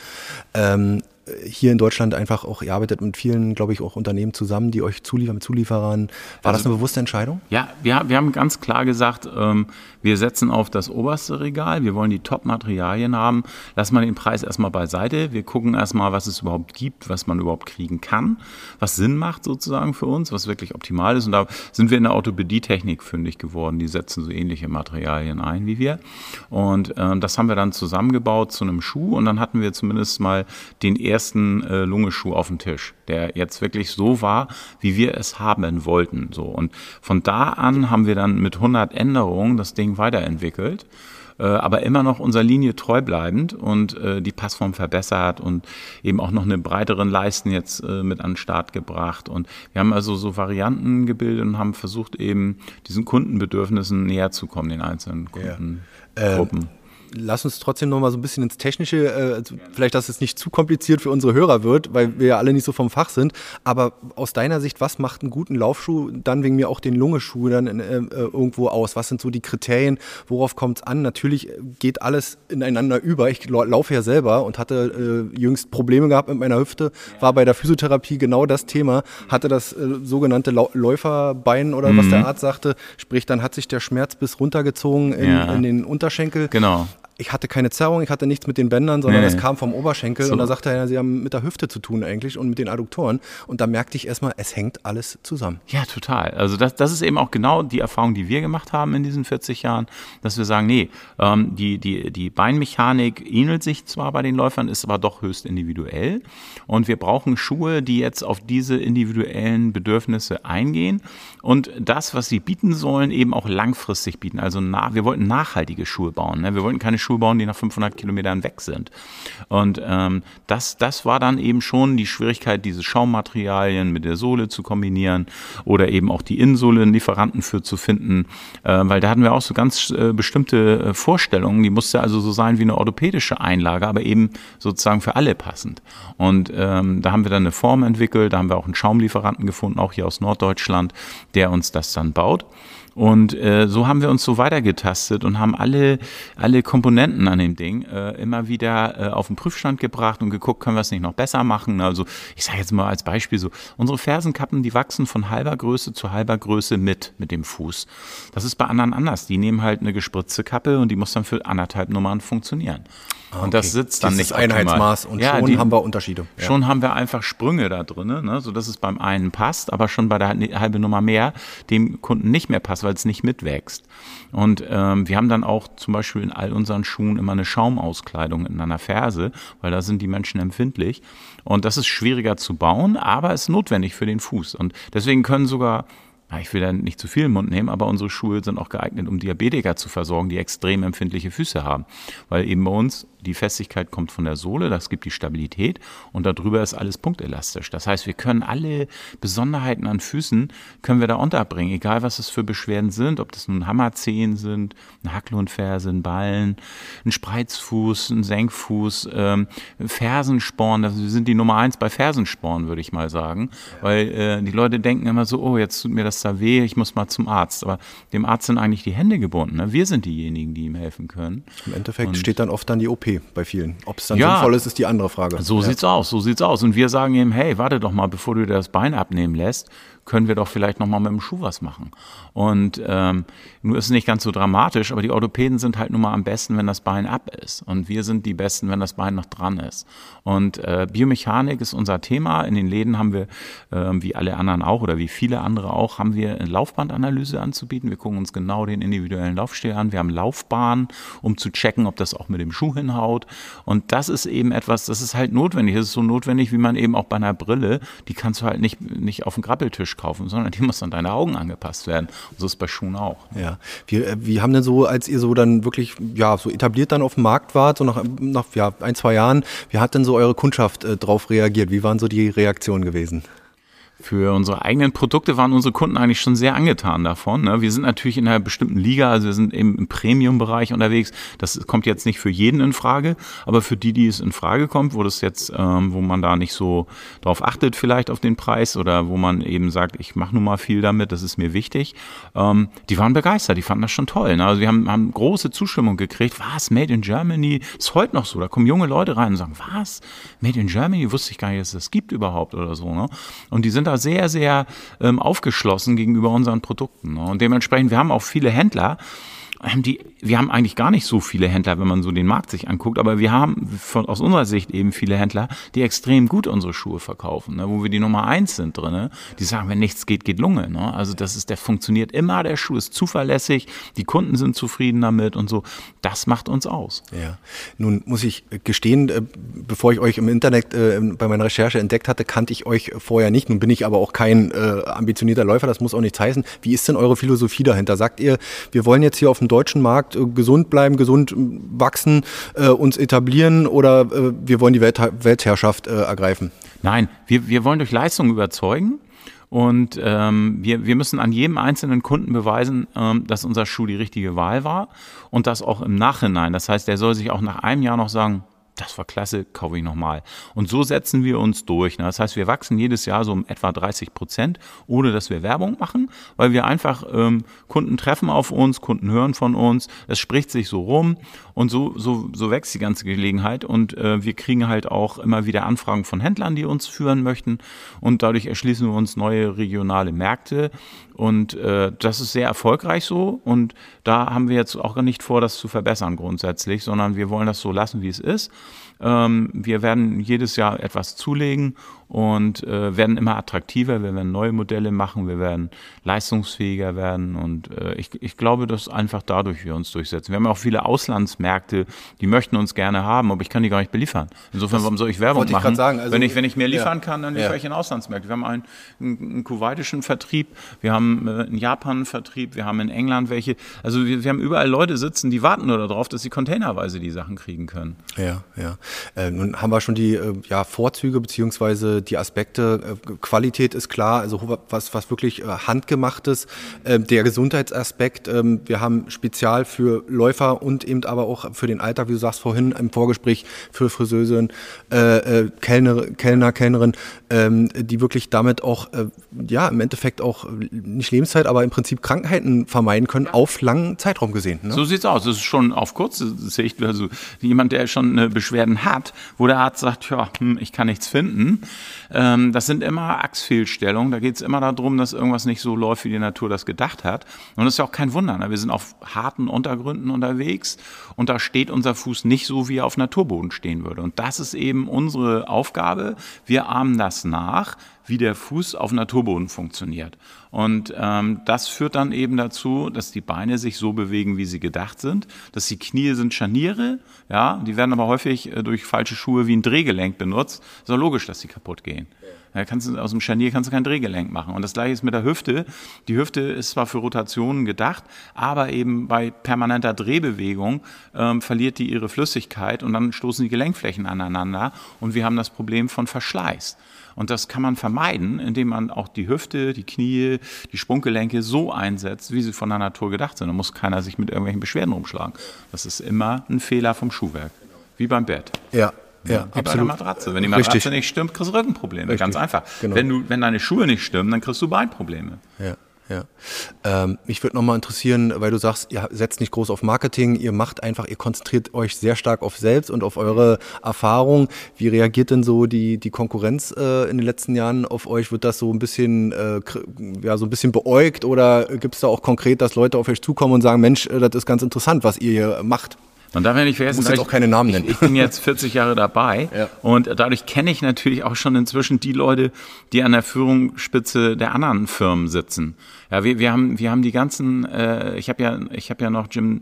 Ähm, hier in Deutschland einfach auch, ihr arbeitet mit vielen, glaube ich, auch Unternehmen zusammen, die euch zuliefern, mit Zulieferern. War also, das eine bewusste Entscheidung?
Ja, wir, wir haben ganz klar gesagt, ähm, wir setzen auf das oberste Regal, wir wollen die Top-Materialien haben. Lass mal den Preis erstmal beiseite. Wir gucken erstmal, was es überhaupt gibt, was man überhaupt kriegen kann, was Sinn macht sozusagen für uns, was wirklich optimal ist. Und da sind wir in der Orthopädie-Technik fündig geworden. Die setzen so ähnliche Materialien ein wie wir. Und äh, das haben wir dann zusammengebaut zu einem Schuh und dann hatten wir zumindest mal den ersten ersten äh, Lungeschuh auf dem Tisch, der jetzt wirklich so war, wie wir es haben wollten. So. Und von da an haben wir dann mit 100 Änderungen das Ding weiterentwickelt äh, aber immer noch unserer Linie treu bleibend und äh, die Passform verbessert und eben auch noch eine breiteren Leisten jetzt äh, mit an den Start gebracht. Und wir haben also so Varianten gebildet und haben versucht, eben diesen Kundenbedürfnissen näher zu kommen, den einzelnen Kundengruppen. Ja. Ähm,
lass uns trotzdem noch mal so ein bisschen ins Technische, äh, vielleicht, dass es nicht zu kompliziert für unsere Hörer wird, weil wir ja alle nicht so vom Fach sind. Aber aus deiner Sicht, was macht einen guten Laufschuh, dann wegen mir auch den Lungeschuh dann äh, äh, irgendwo aus? Was sind so die Kriterien? Worauf kommt es an? Natürlich geht alles ineinander über. Ich laufe ja selber und hatte äh, jüngst Probleme gehabt mit meiner Hüfte, war bei der Physiotherapie genau das Thema, hatte das äh, sogenannte Läuferbein oder mhm. was der Arzt sagte, sprich, dann hat sich der Schmerz bis runtergezogen in, ja. in den Unterschenkel.
Genau
ich hatte keine Zerrung, ich hatte nichts mit den Bändern, sondern es kam vom Oberschenkel so. und da sagte er, sie haben mit der Hüfte zu tun eigentlich und mit den Adduktoren und da merkte ich erstmal, es hängt alles zusammen.
Ja, total. Also das, das ist eben auch genau die Erfahrung, die wir gemacht haben in diesen 40 Jahren, dass wir sagen, nee, ähm, die, die, die Beinmechanik ähnelt sich zwar bei den Läufern, ist aber doch höchst individuell und wir brauchen Schuhe, die jetzt auf diese individuellen Bedürfnisse eingehen und das, was sie bieten sollen, eben auch langfristig bieten. Also na, wir wollten nachhaltige Schuhe bauen. Ne? Wir wollten keine Schuhe Schuhe bauen, die nach 500 Kilometern weg sind. Und ähm, das, das war dann eben schon die Schwierigkeit, diese Schaummaterialien mit der Sohle zu kombinieren oder eben auch die Innensohle einen Lieferanten für zu finden, äh, weil da hatten wir auch so ganz äh, bestimmte äh, Vorstellungen. Die musste also so sein wie eine orthopädische Einlage, aber eben sozusagen für alle passend. Und ähm, da haben wir dann eine Form entwickelt, da haben wir auch einen Schaumlieferanten gefunden, auch hier aus Norddeutschland, der uns das dann baut. Und äh, so haben wir uns so weitergetastet und haben alle, alle Komponenten an dem Ding äh, immer wieder äh, auf den Prüfstand gebracht und geguckt, können wir es nicht noch besser machen. Also ich sage jetzt mal als Beispiel so, unsere Fersenkappen, die wachsen von halber Größe zu halber Größe mit, mit dem Fuß. Das ist bei anderen anders. Die nehmen halt eine gespritzte Kappe und die muss dann für anderthalb Nummern funktionieren. Okay. Und das sitzt dann Dieses nicht
Einheitsmaß
und
ja, schon die, haben wir Unterschiede.
Ja. Schon haben wir einfach Sprünge da drin, ne, sodass es beim einen passt, aber schon bei der halbe Nummer mehr dem Kunden nicht mehr passt, weil es nicht mitwächst. Und ähm, wir haben dann auch zum Beispiel in all unseren Schuhen immer eine Schaumauskleidung in einer Ferse, weil da sind die Menschen empfindlich. Und das ist schwieriger zu bauen, aber ist notwendig für den Fuß. Und deswegen können sogar ich will da nicht zu viel im Mund nehmen, aber unsere Schuhe sind auch geeignet, um Diabetiker zu versorgen, die extrem empfindliche Füße haben. Weil eben bei uns die Festigkeit kommt von der Sohle, das gibt die Stabilität und darüber ist alles punktelastisch. Das heißt, wir können alle Besonderheiten an Füßen, können wir da unterbringen, egal was es für Beschwerden sind, ob das nun Hammerzehen sind, ein Hacklohnferse, ein Ballen, ein Spreizfuß, ein Senkfuß, ähm, Fersensporn, das sind die Nummer eins bei Fersensporn, würde ich mal sagen, weil äh, die Leute denken immer so, oh, jetzt tut mir das da weh, ich muss mal zum Arzt. Aber dem Arzt sind eigentlich die Hände gebunden. Ne? Wir sind diejenigen, die ihm helfen können.
Im Endeffekt und steht dann oft dann die OP bei vielen. Ob es dann ja, sinnvoll ist, ist die andere Frage.
So ja. sieht's aus, so sieht's aus. Und wir sagen ihm, hey, warte doch mal, bevor du dir das Bein abnehmen lässt, können wir doch vielleicht nochmal mit dem Schuh was machen. Und ähm, nur ist es nicht ganz so dramatisch, aber die Orthopäden sind halt nun mal am besten, wenn das Bein ab ist. Und wir sind die Besten, wenn das Bein noch dran ist. Und äh, Biomechanik ist unser Thema. In den Läden haben wir, äh, wie alle anderen auch oder wie viele andere auch, haben wir eine Laufbandanalyse anzubieten. Wir gucken uns genau den individuellen Laufstil an. Wir haben Laufbahnen, um zu checken, ob das auch mit dem Schuh hinhaut. Und das ist eben etwas, das ist halt notwendig. Das ist so notwendig, wie man eben auch bei einer Brille, die kannst du halt nicht, nicht auf den Grappeltisch kaufen, sondern die muss an deine Augen angepasst werden. Und so ist es bei Schuhen auch.
Ja. Wie, äh, wie haben denn so, als ihr so dann wirklich, ja, so etabliert dann auf dem Markt wart, so nach, nach ja, ein, zwei Jahren, wie hat denn so eure Kundschaft äh, drauf reagiert? Wie waren so die Reaktionen gewesen?
Für unsere eigenen Produkte waren unsere Kunden eigentlich schon sehr angetan davon. Ne? Wir sind natürlich in einer bestimmten Liga, also wir sind eben im Premium-Bereich unterwegs. Das kommt jetzt nicht für jeden in Frage, aber für die, die es in Frage kommt, wo das jetzt, ähm, wo man da nicht so drauf achtet, vielleicht auf den Preis oder wo man eben sagt, ich mache nun mal viel damit, das ist mir wichtig, ähm, die waren begeistert, die fanden das schon toll. Ne? Also wir haben, haben große Zustimmung gekriegt. Was, Made in Germany? Ist heute noch so. Da kommen junge Leute rein und sagen, was? Made in Germany? Wusste ich gar nicht, dass es das gibt überhaupt oder so. Ne? Und die sind da sehr, sehr ähm, aufgeschlossen gegenüber unseren Produkten. Ne? Und dementsprechend, wir haben auch viele Händler, die, wir haben eigentlich gar nicht so viele Händler, wenn man so den Markt sich anguckt, aber wir haben von, aus unserer Sicht eben viele Händler, die extrem gut unsere Schuhe verkaufen, ne, wo wir die Nummer eins sind drin. Ne? Die sagen, wenn nichts geht, geht Lunge. Ne? Also das ist, der funktioniert immer, der Schuh ist zuverlässig, die Kunden sind zufrieden damit und so. Das macht uns aus.
Ja. Nun muss ich gestehen, äh, bevor ich euch im Internet äh, bei meiner Recherche entdeckt hatte, kannte ich euch vorher nicht. Nun bin ich aber auch kein äh, ambitionierter Läufer, das muss auch nichts heißen. Wie ist denn eure Philosophie dahinter? Sagt ihr, wir wollen jetzt hier auf dem deutschen Markt äh, gesund bleiben, gesund äh, wachsen, äh, uns etablieren oder wir wollen die Welt, Weltherrschaft ergreifen?
Nein, wir, wir wollen durch Leistung überzeugen. Und ähm, wir, wir müssen an jedem einzelnen Kunden beweisen, ähm, dass unser Schuh die richtige Wahl war und das auch im Nachhinein. Das heißt, der soll sich auch nach einem Jahr noch sagen, das war klasse, kaufe ich nochmal. Und so setzen wir uns durch. Ne? Das heißt, wir wachsen jedes Jahr so um etwa 30 Prozent, ohne dass wir Werbung machen, weil wir einfach ähm, Kunden treffen auf uns, Kunden hören von uns, es spricht sich so rum und so, so, so wächst die ganze Gelegenheit und äh, wir kriegen halt auch immer wieder Anfragen von Händlern, die uns führen möchten und dadurch erschließen wir uns neue regionale Märkte und äh, das ist sehr erfolgreich so und da haben wir jetzt auch nicht vor, das zu verbessern grundsätzlich, sondern wir wollen das so lassen, wie es ist. Ähm, wir werden jedes Jahr etwas zulegen und äh, werden immer attraktiver. Wir werden neue Modelle machen, wir werden leistungsfähiger werden und äh, ich, ich glaube, dass einfach dadurch wir uns durchsetzen. Wir haben auch viele Auslandsmärkte, die möchten uns gerne haben, aber ich kann die gar nicht beliefern. Insofern, das warum soll ich Werbung ich machen?
Sagen, also,
wenn, ich, wenn ich mehr liefern ja, kann, dann liefere ja. ich in Auslandsmärkte. Wir haben einen, einen, einen kuwaitischen Vertrieb, wir haben äh, einen Vertrieb, wir haben in England welche. Also wir, wir haben überall Leute sitzen, die warten nur darauf, dass sie containerweise die Sachen kriegen können.
Ja, ja. Äh, nun haben wir schon die äh, ja, Vorzüge beziehungsweise die Aspekte, äh, Qualität ist klar, also was, was wirklich äh, handgemachtes, äh, der Gesundheitsaspekt, ähm, wir haben spezial für Läufer und eben aber auch für den Alltag, wie du sagst vorhin im Vorgespräch, für Friseurin, Kellner, Kellner, Kellnerin, ähm, die wirklich damit auch, ja, im Endeffekt auch nicht Lebenszeit, aber im Prinzip Krankheiten vermeiden können, auf langen Zeitraum gesehen.
Ne? So sieht's aus. Das ist schon auf kurze Sicht, also jemand, der schon Beschwerden hat, wo der Arzt sagt, ja, hm, ich kann nichts finden, ähm, das sind immer Achsfehlstellungen. Da geht es immer darum, dass irgendwas nicht so läuft, wie die Natur das gedacht hat. Und das ist ja auch kein Wunder. Ne? Wir sind auf harten Untergründen unterwegs und da steht unser Fuß nicht so, wie er auf Naturboden stehen würde. Und das ist eben unsere Aufgabe. Wir ahmen das nach, wie der Fuß auf Naturboden funktioniert. Und ähm, das führt dann eben dazu, dass die Beine sich so bewegen, wie sie gedacht sind. Dass die Knie sind Scharniere, ja, die werden aber häufig äh, durch falsche Schuhe wie ein Drehgelenk benutzt. Ist auch logisch, dass sie kaputt gehen. Da kannst du, aus dem Scharnier kannst du kein Drehgelenk machen. Und das gleiche ist mit der Hüfte. Die Hüfte ist zwar für Rotationen gedacht, aber eben bei permanenter Drehbewegung ähm, verliert die ihre Flüssigkeit und dann stoßen die Gelenkflächen aneinander und wir haben das Problem von Verschleiß. Und das kann man vermeiden, indem man auch die Hüfte, die Knie, die Sprunggelenke so einsetzt, wie sie von der Natur gedacht sind. Da muss keiner sich mit irgendwelchen Beschwerden rumschlagen. Das ist immer ein Fehler vom Schuhwerk. Wie beim Bett.
Ja.
Ja,
wie
absolut. bei der Matratze. Wenn die Matratze Richtig. nicht stimmt, kriegst du Rückenprobleme. Richtig. Ganz einfach. Genau. Wenn, du, wenn deine Schuhe nicht stimmen, dann kriegst du Beinprobleme.
Ja. Ja. Ähm, mich würde nochmal interessieren, weil du sagst, ihr setzt nicht groß auf Marketing, ihr macht einfach, ihr konzentriert euch sehr stark auf selbst und auf eure Erfahrung. Wie reagiert denn so die, die Konkurrenz äh, in den letzten Jahren auf euch? Wird das so ein bisschen, äh, ja, so ein bisschen beäugt oder gibt es da auch konkret, dass Leute auf euch zukommen und sagen, Mensch, äh, das ist ganz interessant, was ihr hier macht?
Man darf ja nicht vergessen,
jetzt auch keine Namen nennen.
Ich, ich bin jetzt 40 Jahre dabei ja. und dadurch kenne ich natürlich auch schon inzwischen die Leute, die an der Führungsspitze der anderen Firmen sitzen. Ja, wir, wir haben wir haben die ganzen. Äh, ich habe ja ich habe ja noch Jim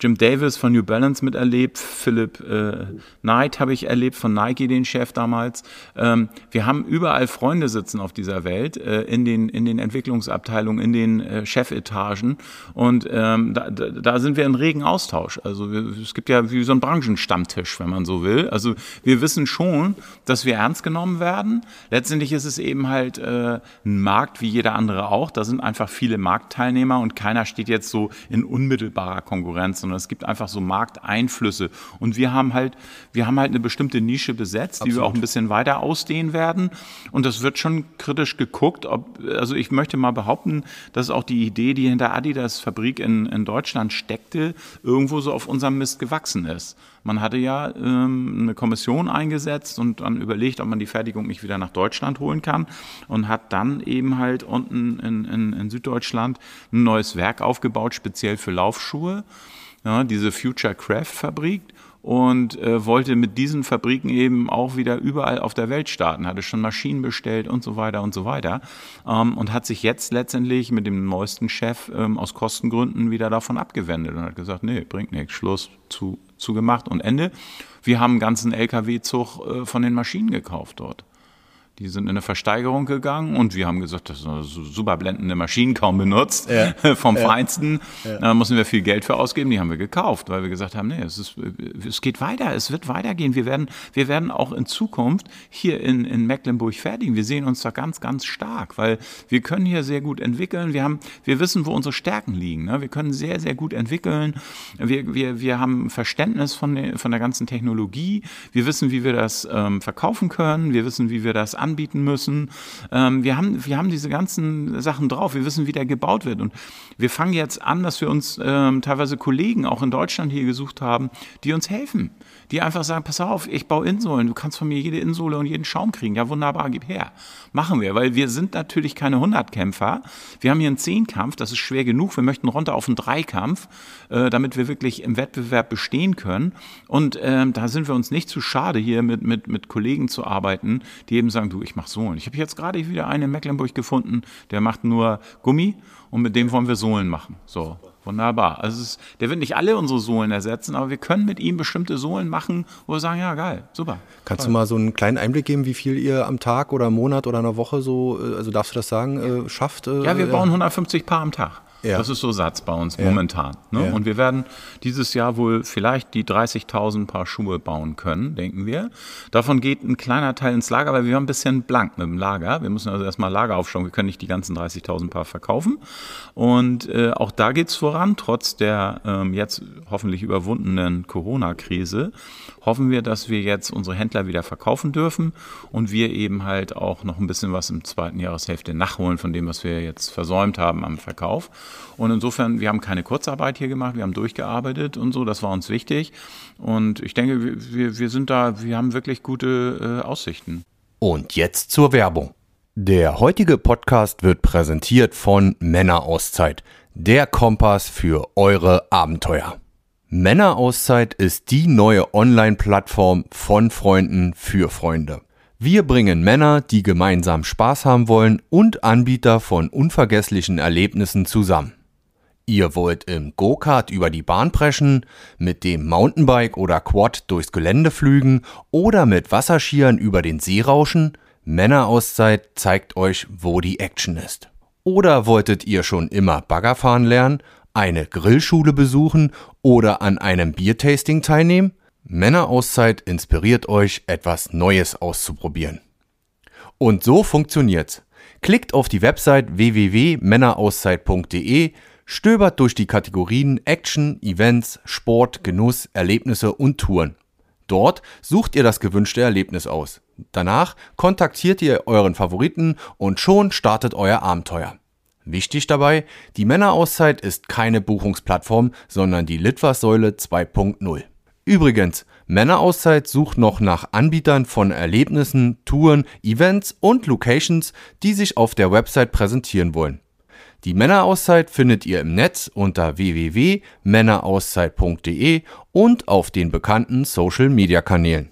Jim Davis von New Balance miterlebt, Philip äh, Knight habe ich erlebt von Nike, den Chef damals. Ähm, wir haben überall Freunde sitzen auf dieser Welt, äh, in, den, in den Entwicklungsabteilungen, in den äh, Chefetagen und ähm, da, da sind wir in regen Austausch. Also wir, es gibt ja wie so ein Branchenstammtisch, wenn man so will. Also wir wissen schon, dass wir ernst genommen werden. Letztendlich ist es eben halt äh, ein Markt wie jeder andere auch. Da sind einfach viele Marktteilnehmer und keiner steht jetzt so in unmittelbarer Konkurrenz, sondern es gibt einfach so Markteinflüsse. Und wir haben halt, wir haben halt eine bestimmte Nische besetzt, Absolut. die wir auch ein bisschen weiter ausdehnen werden. Und das wird schon kritisch geguckt. Ob, also ich möchte mal behaupten, dass auch die Idee, die hinter Adidas Fabrik in, in Deutschland steckte, irgendwo so auf unserem Mist gewachsen ist. Man hatte ja ähm, eine Kommission eingesetzt und dann überlegt, ob man die Fertigung nicht wieder nach Deutschland holen kann und hat dann eben halt unten in, in, in Süddeutschland ein neues Werk aufgebaut, speziell für Laufschuhe ja, diese Future Craft Fabrik und äh, wollte mit diesen Fabriken eben auch wieder überall auf der Welt starten, hatte schon Maschinen bestellt und so weiter und so weiter ähm, und hat sich jetzt letztendlich mit dem neuesten Chef ähm, aus Kostengründen wieder davon abgewendet und hat gesagt, nee, bringt nichts, Schluss, zu, zugemacht und Ende. Wir haben einen ganzen LKW-Zug äh, von den Maschinen gekauft dort. Die sind in eine Versteigerung gegangen und wir haben gesagt, das sind super blendende Maschinen, kaum benutzt, ja. vom ja. Feinsten. Ja. Da müssen wir viel Geld für ausgeben. Die haben wir gekauft, weil wir gesagt haben, nee, es, ist, es geht weiter, es wird weitergehen. Wir werden, wir werden auch in Zukunft hier in, in Mecklenburg fertigen. Wir sehen uns da ganz, ganz stark, weil wir können hier sehr gut entwickeln. Wir haben, wir wissen, wo unsere Stärken liegen. Ne? Wir können sehr, sehr gut entwickeln. Wir, wir, wir haben Verständnis von, der, von der ganzen Technologie. Wir wissen, wie wir das ähm, verkaufen können. Wir wissen, wie wir das anbieten müssen. Ähm, wir, haben, wir haben diese ganzen Sachen drauf. Wir wissen, wie der gebaut wird. Und wir fangen jetzt an, dass wir uns ähm, teilweise Kollegen auch in Deutschland hier gesucht haben, die uns helfen. Die einfach sagen, pass auf, ich baue Insolen. Du kannst von mir jede Insole und jeden Schaum kriegen. Ja, wunderbar, gib her. Machen wir, weil wir sind natürlich keine Hundertkämpfer. Wir haben hier einen Zehnkampf, das ist schwer genug. Wir möchten runter auf einen Dreikampf, äh, damit wir wirklich im Wettbewerb bestehen können. Und ähm, da sind wir uns nicht zu schade, hier mit, mit, mit Kollegen zu arbeiten, die eben sagen, du, ich mache Sohlen. Ich habe jetzt gerade wieder einen in Mecklenburg gefunden, der macht nur Gummi und mit dem wollen wir Sohlen machen. So. Wunderbar. Also ist, der wird nicht alle unsere Sohlen ersetzen, aber wir können mit ihm bestimmte Sohlen machen, wo wir sagen, ja geil, super.
Kannst toll. du mal so einen kleinen Einblick geben, wie viel ihr am Tag oder im Monat oder einer Woche so, äh, also darfst du das sagen, äh, schafft? Äh,
ja, wir bauen 150 Paar am Tag. Ja. Das ist so Satz bei uns ja. momentan. Ne? Ja. Und wir werden dieses Jahr wohl vielleicht die 30.000 Paar Schuhe bauen können, denken wir. Davon geht ein kleiner Teil ins Lager, weil wir haben ein bisschen blank mit dem Lager. Wir müssen also erstmal Lager aufschauen. Wir können nicht die ganzen 30.000 Paar verkaufen. Und äh, auch da geht's voran, trotz der ähm, jetzt hoffentlich überwundenen Corona-Krise hoffen wir, dass wir jetzt unsere Händler wieder verkaufen dürfen und wir eben halt auch noch ein bisschen was im zweiten Jahreshälfte nachholen von dem, was wir jetzt versäumt haben am Verkauf. Und insofern, wir haben keine Kurzarbeit hier gemacht, wir haben durchgearbeitet und so, das war uns wichtig. Und ich denke, wir, wir sind da, wir haben wirklich gute äh, Aussichten.
Und jetzt zur Werbung. Der heutige Podcast wird präsentiert von Männerauszeit, der Kompass für eure Abenteuer. Männerauszeit ist die neue Online-Plattform von Freunden für Freunde. Wir bringen Männer, die gemeinsam Spaß haben wollen und Anbieter von unvergesslichen Erlebnissen zusammen. Ihr wollt im Go-Kart über die Bahn preschen, mit dem Mountainbike oder Quad durchs Gelände flügen oder mit Wasserskiern über den See rauschen? Männerauszeit zeigt euch, wo die Action ist. Oder wolltet ihr schon immer Baggerfahren lernen, eine Grillschule besuchen oder an einem Biertasting teilnehmen? Männerauszeit inspiriert euch, etwas Neues auszuprobieren. Und so funktioniert's. Klickt auf die Website www.männerauszeit.de, stöbert durch die Kategorien Action, Events, Sport, Genuss, Erlebnisse und Touren. Dort sucht ihr das gewünschte Erlebnis aus. Danach kontaktiert ihr euren Favoriten und schon startet euer Abenteuer. Wichtig dabei, die Männerauszeit ist keine Buchungsplattform, sondern die Litfaßsäule 2.0. Übrigens, Männerauszeit sucht noch nach Anbietern von Erlebnissen, Touren, Events und Locations, die sich auf der Website präsentieren wollen. Die Männerauszeit findet ihr im Netz unter www.männerauszeit.de und auf den bekannten Social Media Kanälen.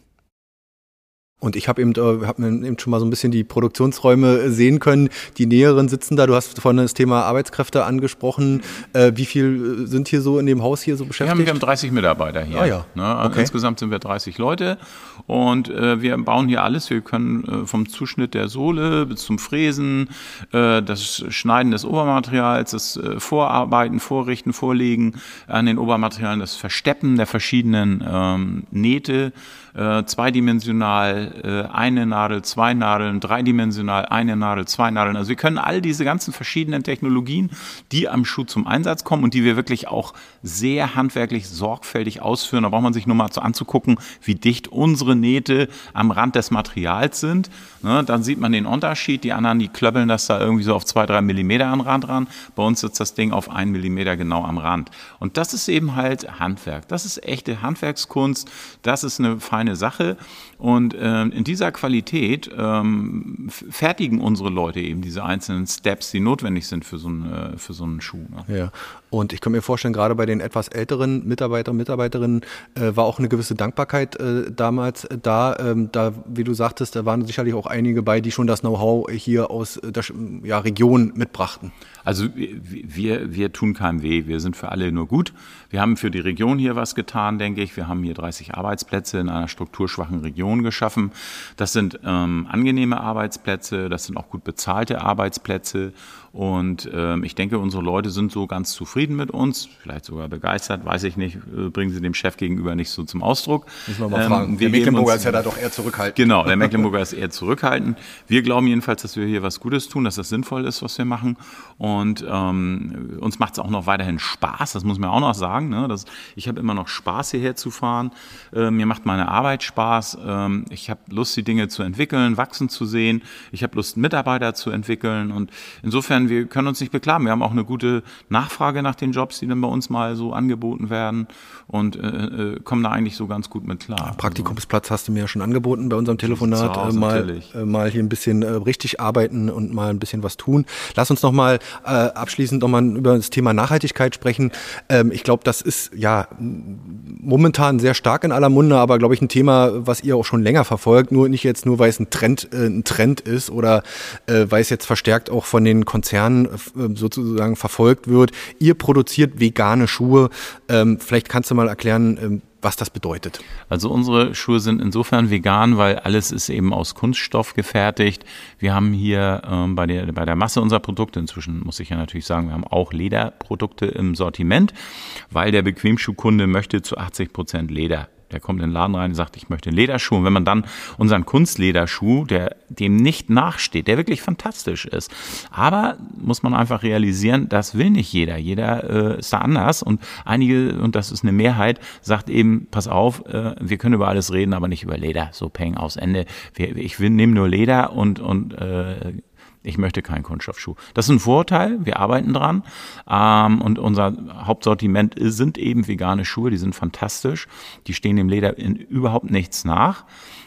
Und ich habe eben, äh, hab eben schon mal so ein bisschen die Produktionsräume sehen können. Die Näheren sitzen da. Du hast vorhin das Thema Arbeitskräfte angesprochen. Äh, wie viel sind hier so in dem Haus hier so beschäftigt?
Wir haben, wir haben 30 Mitarbeiter hier.
Ah, ja.
Ne? Also
okay.
Insgesamt sind wir 30 Leute und äh, wir bauen hier alles. Wir können äh, vom Zuschnitt der Sohle bis zum Fräsen, äh, das Schneiden des Obermaterials, das äh, Vorarbeiten, Vorrichten, Vorlegen an den Obermaterialien, das Versteppen der verschiedenen ähm, Nähte äh, zweidimensional äh, eine Nadel, zwei Nadeln, dreidimensional eine Nadel, zwei Nadeln. Also wir können all diese ganzen verschiedenen Technologien, die am Schuh zum Einsatz kommen und die wir wirklich auch sehr handwerklich sorgfältig ausführen. Da braucht man sich nur mal so anzugucken, wie dicht unsere Nähte am Rand des Materials sind. Ne, dann sieht man den Unterschied. Die anderen, die klöppeln das da irgendwie so auf zwei, drei Millimeter am Rand ran. Bei uns sitzt das Ding auf einen Millimeter genau am Rand. Und das ist eben halt Handwerk. Das ist echte Handwerkskunst. Das ist eine feine Sache. Und äh, in dieser Qualität ähm, fertigen unsere Leute eben diese einzelnen Steps, die notwendig sind für so, ein, äh, für so einen Schuh.
Ne? Ja. Und ich kann mir vorstellen, gerade bei den etwas älteren Mitarbeiter und Mitarbeiterinnen äh, war auch eine gewisse Dankbarkeit äh, damals da. Ähm, da, wie du sagtest, da waren sicherlich auch einige bei, die schon das Know-how hier aus der ja, Region mitbrachten.
Also wir, wir tun keinem weh, wir sind für alle nur gut. Wir haben für die Region hier was getan, denke ich. Wir haben hier 30 Arbeitsplätze in einer strukturschwachen Region geschaffen. Das sind ähm, angenehme Arbeitsplätze, das sind auch gut bezahlte Arbeitsplätze. Und ähm, ich denke, unsere Leute sind so ganz zufrieden mit uns, vielleicht sogar begeistert, weiß ich nicht, äh, bringen sie dem Chef gegenüber nicht so zum Ausdruck.
Müssen wir mal ähm, fragen. der Mecklenburger ist ja da doch eher zurückhaltend.
Genau, der Mecklenburger ist eher zurückhaltend. Wir glauben jedenfalls, dass wir hier was Gutes tun, dass das sinnvoll ist, was wir machen. Und ähm, uns macht es auch noch weiterhin Spaß, das muss man auch noch sagen. Ne? Das, ich habe immer noch Spaß, hierher zu fahren. Äh, mir macht meine Arbeit Spaß. Ähm, ich habe Lust, die Dinge zu entwickeln, wachsen zu sehen. Ich habe Lust, Mitarbeiter zu entwickeln. Und insofern insofern, wir können uns nicht beklagen. Wir haben auch eine gute Nachfrage nach den Jobs, die dann bei uns mal so angeboten werden und äh, äh kommen da eigentlich so ganz gut mit klar.
Praktikumsplatz hast du mir ja schon angeboten bei unserem Telefonat. Aus, äh, mal, äh, mal hier ein bisschen äh, richtig arbeiten und mal ein bisschen was tun. Lass uns noch mal äh, abschließend noch mal über das Thema Nachhaltigkeit sprechen. Ähm, ich glaube, das ist ja momentan sehr stark in aller Munde, aber glaube ich ein Thema, was ihr auch schon länger verfolgt. Nur nicht jetzt nur, weil es ein Trend, ein Trend ist oder weil es jetzt verstärkt auch von den Konzernen Konzernen äh, sozusagen verfolgt wird. Ihr produziert vegane Schuhe. Ähm, vielleicht kannst du mal erklären, ähm, was das bedeutet.
Also unsere Schuhe sind insofern vegan, weil alles ist eben aus Kunststoff gefertigt. Wir haben hier ähm, bei, der, bei der Masse unserer Produkte, inzwischen muss ich ja natürlich sagen, wir haben auch Lederprodukte im Sortiment, weil der Bequemschuhkunde möchte zu 80 Prozent Leder der kommt in den Laden rein und sagt, ich möchte einen Lederschuh. Und wenn man dann unseren Kunstlederschuh, der dem nicht nachsteht, der wirklich fantastisch ist, aber muss man einfach realisieren, das will nicht jeder. Jeder äh, ist da anders und einige, und das ist eine Mehrheit, sagt eben, pass auf, äh, wir können über alles reden, aber nicht über Leder. So peng aus Ende. Wir, ich nehme nur Leder und, und äh, ich möchte keinen Kunststoffschuh. Das ist ein Vorteil, wir arbeiten dran. Ähm, und unser Hauptsortiment sind eben vegane Schuhe, die sind fantastisch. Die stehen dem Leder in überhaupt nichts nach.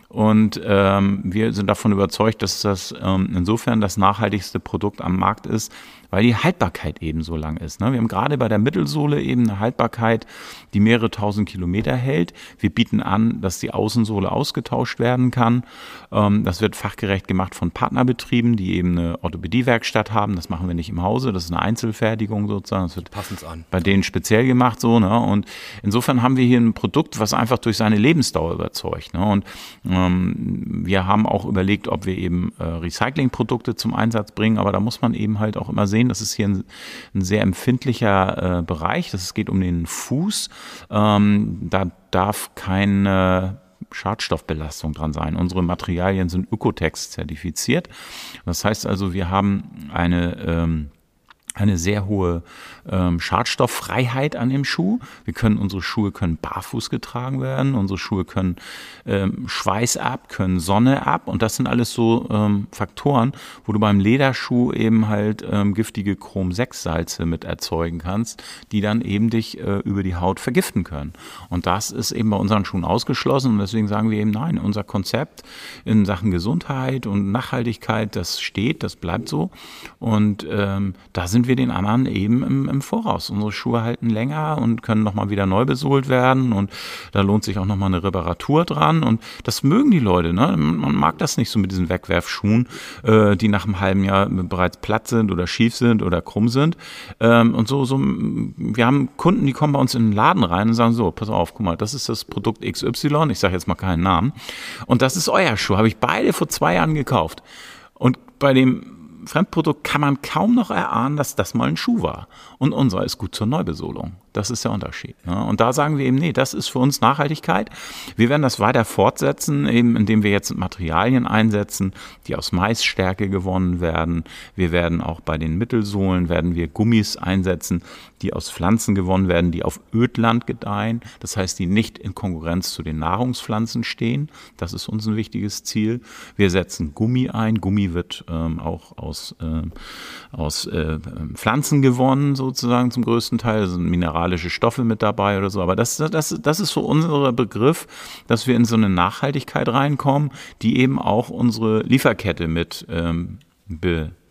Und ähm, wir sind davon überzeugt, dass das ähm, insofern das nachhaltigste Produkt am Markt ist, weil die Haltbarkeit eben so lang ist. Ne? Wir haben gerade bei der Mittelsohle eben eine Haltbarkeit, die mehrere tausend Kilometer hält. Wir bieten an, dass die Außensohle ausgetauscht werden kann. Ähm, das wird fachgerecht gemacht von Partnerbetrieben, die eben eine Orthopädiewerkstatt haben. Das machen wir nicht im Hause, das ist eine Einzelfertigung sozusagen. Das wird
Passend an.
bei denen speziell gemacht so. Ne? Und insofern haben wir hier ein Produkt, was einfach durch seine Lebensdauer überzeugt. Ne? Und Ähm, wir haben auch überlegt, ob wir eben äh, Recyclingprodukte zum Einsatz bringen, aber da muss man eben halt auch immer sehen, das ist hier ein, ein sehr empfindlicher äh, Bereich. Das geht um den Fuß. Ähm, da darf keine Schadstoffbelastung dran sein. Unsere Materialien sind Ökotex zertifiziert. Das heißt also, wir haben eine ähm, eine sehr hohe ähm, Schadstofffreiheit an dem Schuh. Wir können unsere Schuhe können barfuß getragen werden, unsere Schuhe können ähm, Schweiß ab, können Sonne ab und das sind alles so ähm, Faktoren, wo du beim Lederschuh eben halt ähm, giftige Chrom 6 Salze mit erzeugen kannst, die dann eben dich äh, über die Haut vergiften können. Und das ist eben bei unseren Schuhen ausgeschlossen und deswegen sagen wir eben nein, unser Konzept in Sachen Gesundheit und Nachhaltigkeit, das steht, das bleibt so und ähm, da sind wir den anderen eben im, im Voraus. Unsere Schuhe halten länger und können nochmal wieder neu besohlt werden und da lohnt sich auch nochmal eine Reparatur dran und das mögen die Leute. Ne? Man mag das nicht so mit diesen Wegwerfschuhen, äh, die nach einem halben Jahr bereits platt sind oder schief sind oder krumm sind. Ähm, und so, so, wir haben Kunden, die kommen bei uns in den Laden rein und sagen so, pass auf, guck mal, das ist das Produkt XY, ich sage jetzt mal keinen Namen, und das ist euer Schuh, habe ich beide vor zwei Jahren gekauft. Und bei dem Fremdprodukt kann man kaum noch erahnen, dass das mal ein Schuh war. Und unser ist gut zur Neubesohlung. Das ist der Unterschied. Ne? Und da sagen wir eben, nee, das ist für uns Nachhaltigkeit. Wir werden das weiter fortsetzen, eben indem wir jetzt Materialien einsetzen, die aus Maisstärke gewonnen werden. Wir werden auch bei den Mittelsohlen werden wir Gummis einsetzen, die aus Pflanzen gewonnen werden, die auf Ödland gedeihen. Das heißt, die nicht in Konkurrenz zu den Nahrungspflanzen stehen. Das ist uns ein wichtiges Ziel. Wir setzen Gummi ein. Gummi wird ähm, auch aus, äh, aus äh, Pflanzen gewonnen, sozusagen zum größten Teil. Das sind Mineral mineralische Stoffe mit dabei oder so. Aber das, das, das ist so unser Begriff, dass wir in so eine Nachhaltigkeit reinkommen, die eben auch unsere Lieferkette mit ähm,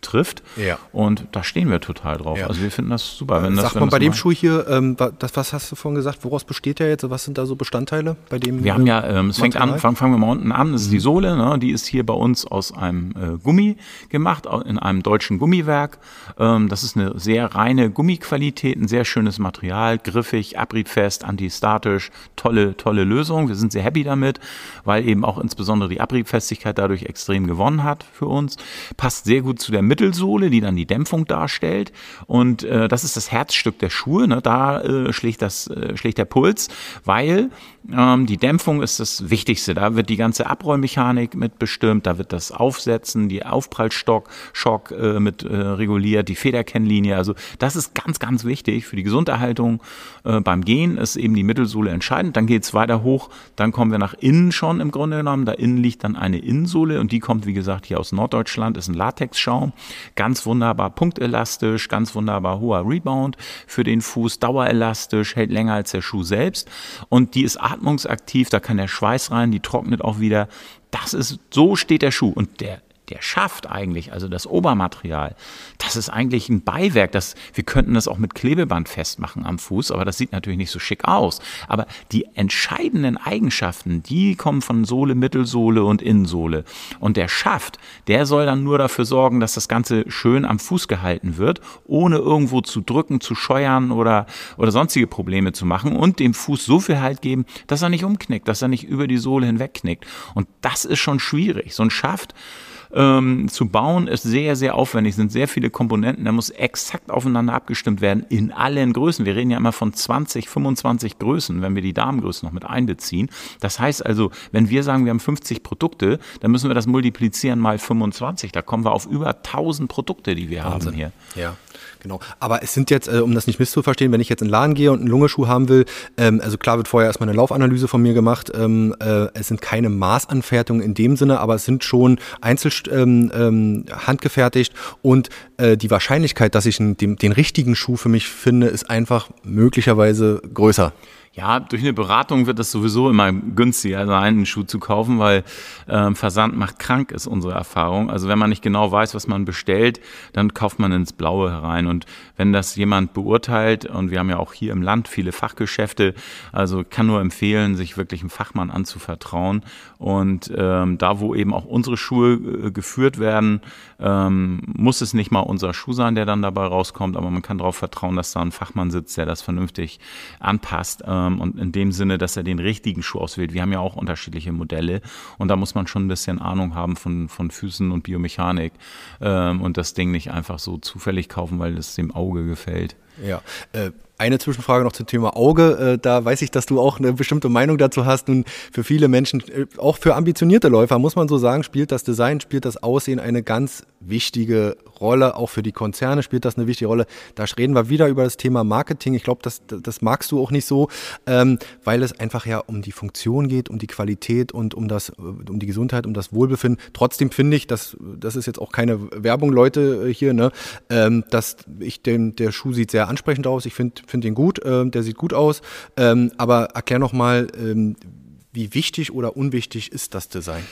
trifft. Ja. Und da stehen wir total drauf. Ja. Also wir finden das super.
Wenn
das,
Sag mal, bei dem Schuh hier, ähm, das, was hast du vorhin gesagt, woraus besteht der jetzt? Was sind da so Bestandteile bei dem?
Wir haben ja, ähm, es fängt an, fangen, fangen wir mal unten an, das ist die. Sohle, ne? die ist hier bei uns aus einem äh, Gummi gemacht, in einem deutschen Gummiwerk. Ähm, das ist eine sehr reine Gummiqualität, ein sehr schönes Material, griffig, abriebfest, antistatisch, tolle, tolle Lösung. Wir sind sehr happy damit, weil eben auch insbesondere die Abriebfestigkeit dadurch extrem gewonnen hat für uns. Passt sehr gut zu der Mittelsohle, die dann die Dämpfung darstellt. Und äh, das ist das Herzstück der Schuhe. Ne? Da äh, schlägt, das, äh, schlägt der Puls, weil ähm, die Dämpfung ist das Wichtigste. Da wird die ganze Abrollmechanik mit bestimmt, da wird das Aufsetzen, die Aufprallstock, Schock äh, mit äh, reguliert, die Federkennlinie. Also das ist ganz, ganz wichtig für die Gesunderhaltung. Äh, beim Gehen ist eben die Mittelsohle entscheidend. Dann geht es weiter hoch, dann kommen wir nach innen schon im Grunde genommen. Da innen liegt dann eine Innensohle und die kommt, wie gesagt, hier aus Norddeutschland, ist ein Latexschaum. Ganz wunderbar punktelastisch, ganz wunderbar hoher Rebound für den Fuß, dauerelastisch, hält länger als der Schuh selbst und die ist atmungsaktiv, da kann der Schweiß rein, die trocknet auch wieder. Das ist, so steht der Schuh. Und der der Schaft eigentlich, also das Obermaterial, das ist eigentlich ein Beiwerk. Das, wir könnten das auch mit Klebeband festmachen am Fuß, aber das sieht natürlich nicht so schick aus. Aber die entscheidenden Eigenschaften, die kommen von Sohle, Mittelsohle und Innensohle. Und der Schaft, der soll dann nur dafür sorgen, dass das Ganze schön am Fuß gehalten wird, ohne irgendwo zu drücken, zu scheuern oder, oder sonstige Probleme zu machen und dem Fuß so viel Halt geben, dass er nicht umknickt, dass er nicht über die Sohle hinwegknickt. Und das ist schon schwierig. So ein Schaft, ähm, zu bauen ist sehr, sehr aufwendig, sind sehr viele Komponenten, da muss exakt aufeinander abgestimmt werden in allen Größen. Wir reden ja immer von 20, 25 Größen, wenn wir die Damengrößen noch mit einbeziehen. Das heißt also, wenn wir sagen, wir haben 50 Produkte, dann müssen wir das multiplizieren mal 25. Da kommen wir auf über 1000 Produkte, die wir Wahnsinn. haben hier.
Ja. Genau. Aber es sind jetzt, äh, um das nicht misszuverstehen, wenn ich jetzt in den Laden gehe und einen Lungeschuh haben will, ähm, also klar wird vorher erstmal eine Laufanalyse von mir gemacht. Ähm, äh, es sind keine Maßanfertigungen in dem Sinne, aber es sind schon einzeln ähm, ähm, handgefertigt und äh, die Wahrscheinlichkeit, dass ich den, den richtigen Schuh für mich finde, ist einfach möglicherweise größer.
Ja, durch eine Beratung wird es sowieso immer günstiger sein, einen Schuh zu kaufen, weil ähm, Versand macht krank, ist unsere Erfahrung. Also wenn man nicht genau weiß, was man bestellt, dann kauft man ins Blaue herein. Und wenn das jemand beurteilt, und wir haben ja auch hier im Land viele Fachgeschäfte, also kann nur empfehlen, sich wirklich einem Fachmann anzuvertrauen. Und ähm, da, wo eben auch unsere Schuhe äh, geführt werden, ähm, muss es nicht mal unser Schuh sein, der dann dabei rauskommt, aber man kann darauf vertrauen, dass da ein Fachmann sitzt, der das vernünftig anpasst. Ähm, und in dem Sinne, dass er den richtigen Schuh auswählt. Wir haben ja auch unterschiedliche Modelle und da muss man schon ein bisschen Ahnung haben von, von Füßen und Biomechanik ähm, und das Ding nicht einfach so zufällig kaufen, weil es dem Auge gefällt.
Ja, äh, eine Zwischenfrage noch zum Thema Auge. Äh, da weiß ich, dass du auch eine bestimmte Meinung dazu hast. Nun, für viele Menschen, äh, auch für ambitionierte Läufer, muss man so sagen, spielt das Design, spielt das Aussehen eine ganz wichtige Rolle. Auch für die Konzerne spielt das eine wichtige Rolle. Da reden wir wieder über das Thema Marketing. Ich glaube, das, das magst du auch nicht so, ähm, weil es einfach ja um die Funktion geht, um die Qualität und um das, um die Gesundheit, um das Wohlbefinden. Trotzdem finde ich, dass das ist jetzt auch keine Werbung, Leute hier, ne, ähm, dass ich den, der Schuh sieht sehr ansprechend aus. Ich finde finde ihn gut, äh, der sieht gut aus. Ähm, aber erklär noch mal, ähm, wie wichtig oder unwichtig ist das Design?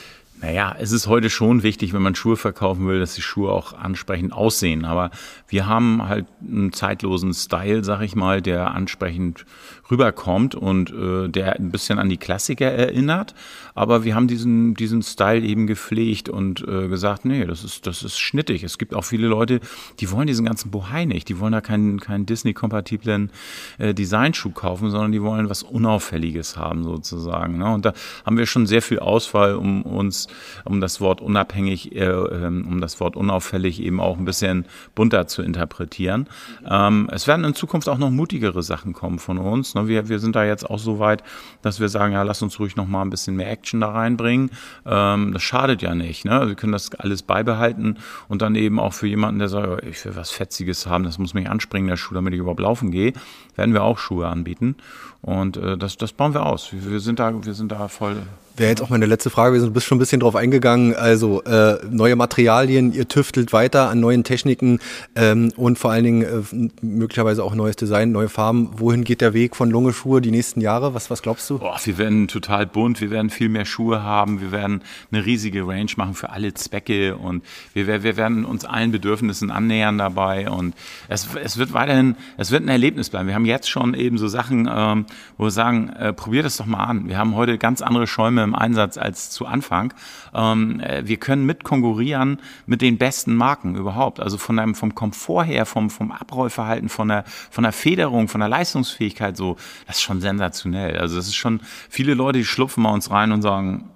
Naja, es ist heute schon wichtig, wenn man Schuhe verkaufen will, dass die Schuhe auch ansprechend aussehen. Aber wir haben halt einen zeitlosen Style, sag ich mal, der ansprechend rüberkommt und äh, der ein bisschen an die Klassiker erinnert. Aber wir haben diesen, diesen Style eben gepflegt und äh, gesagt, nee, das ist, das ist schnittig. Es gibt auch viele Leute, die wollen diesen ganzen Bohai nicht. Die wollen da keinen, keinen Disney-kompatiblen äh, Designschuh kaufen, sondern die wollen was Unauffälliges haben sozusagen. Ne? Und da haben wir schon sehr viel Auswahl, um uns, um das Wort unabhängig, äh, ähm, um das Wort unauffällig eben auch ein bisschen bunter zu interpretieren. Ähm, es werden in Zukunft auch noch mutigere Sachen kommen von uns. Ne? Wir, wir sind da jetzt auch so weit, dass wir sagen, ja, lass uns ruhig noch mal ein bisschen mehr Action da reinbringen. Ähm, das schadet ja nicht. Ne? Wir können das alles beibehalten und dann eben auch für jemanden, der sagt, ich will was Fetziges haben, das muss mich anspringen, der Schuh, damit ich überhaupt laufen gehe, werden wir auch Schuhe anbieten. Und äh, das, das bauen wir aus. Wir, wir, sind da, wir sind da voll
Wäre jetzt auch meine letzte Frage, wir bist schon ein bisschen drauf eingegangen. Also äh, neue Materialien, ihr tüftelt weiter an neuen Techniken ähm, und vor allen Dingen äh, möglicherweise auch neues Design, neue Farben. Wohin geht der Weg von Lunge Schuhe die nächsten Jahre? Was, was glaubst du?
Boah, wir werden total bunt, wir werden viel mehr Schuhe haben, wir werden eine riesige Range machen für alle Zwecke und wir, wir werden uns allen Bedürfnissen annähern dabei und es, es wird weiterhin, es wird ein Erlebnis bleiben. Wir haben jetzt schon eben so Sachen, ähm, wo wir sagen, äh, probier das doch mal an. Wir haben heute ganz andere Schäume im Einsatz als zu Anfang. Ähm, äh, wir können mit konkurrieren mit den besten Marken überhaupt. Also von einem, vom Komfort her, vom, vom Abrollverhalten, von der, von der Federung, von der Leistungsfähigkeit so, das ist schon sensationell. Also das ist schon, viele Leute, die schlupfen bei uns rein und sagen,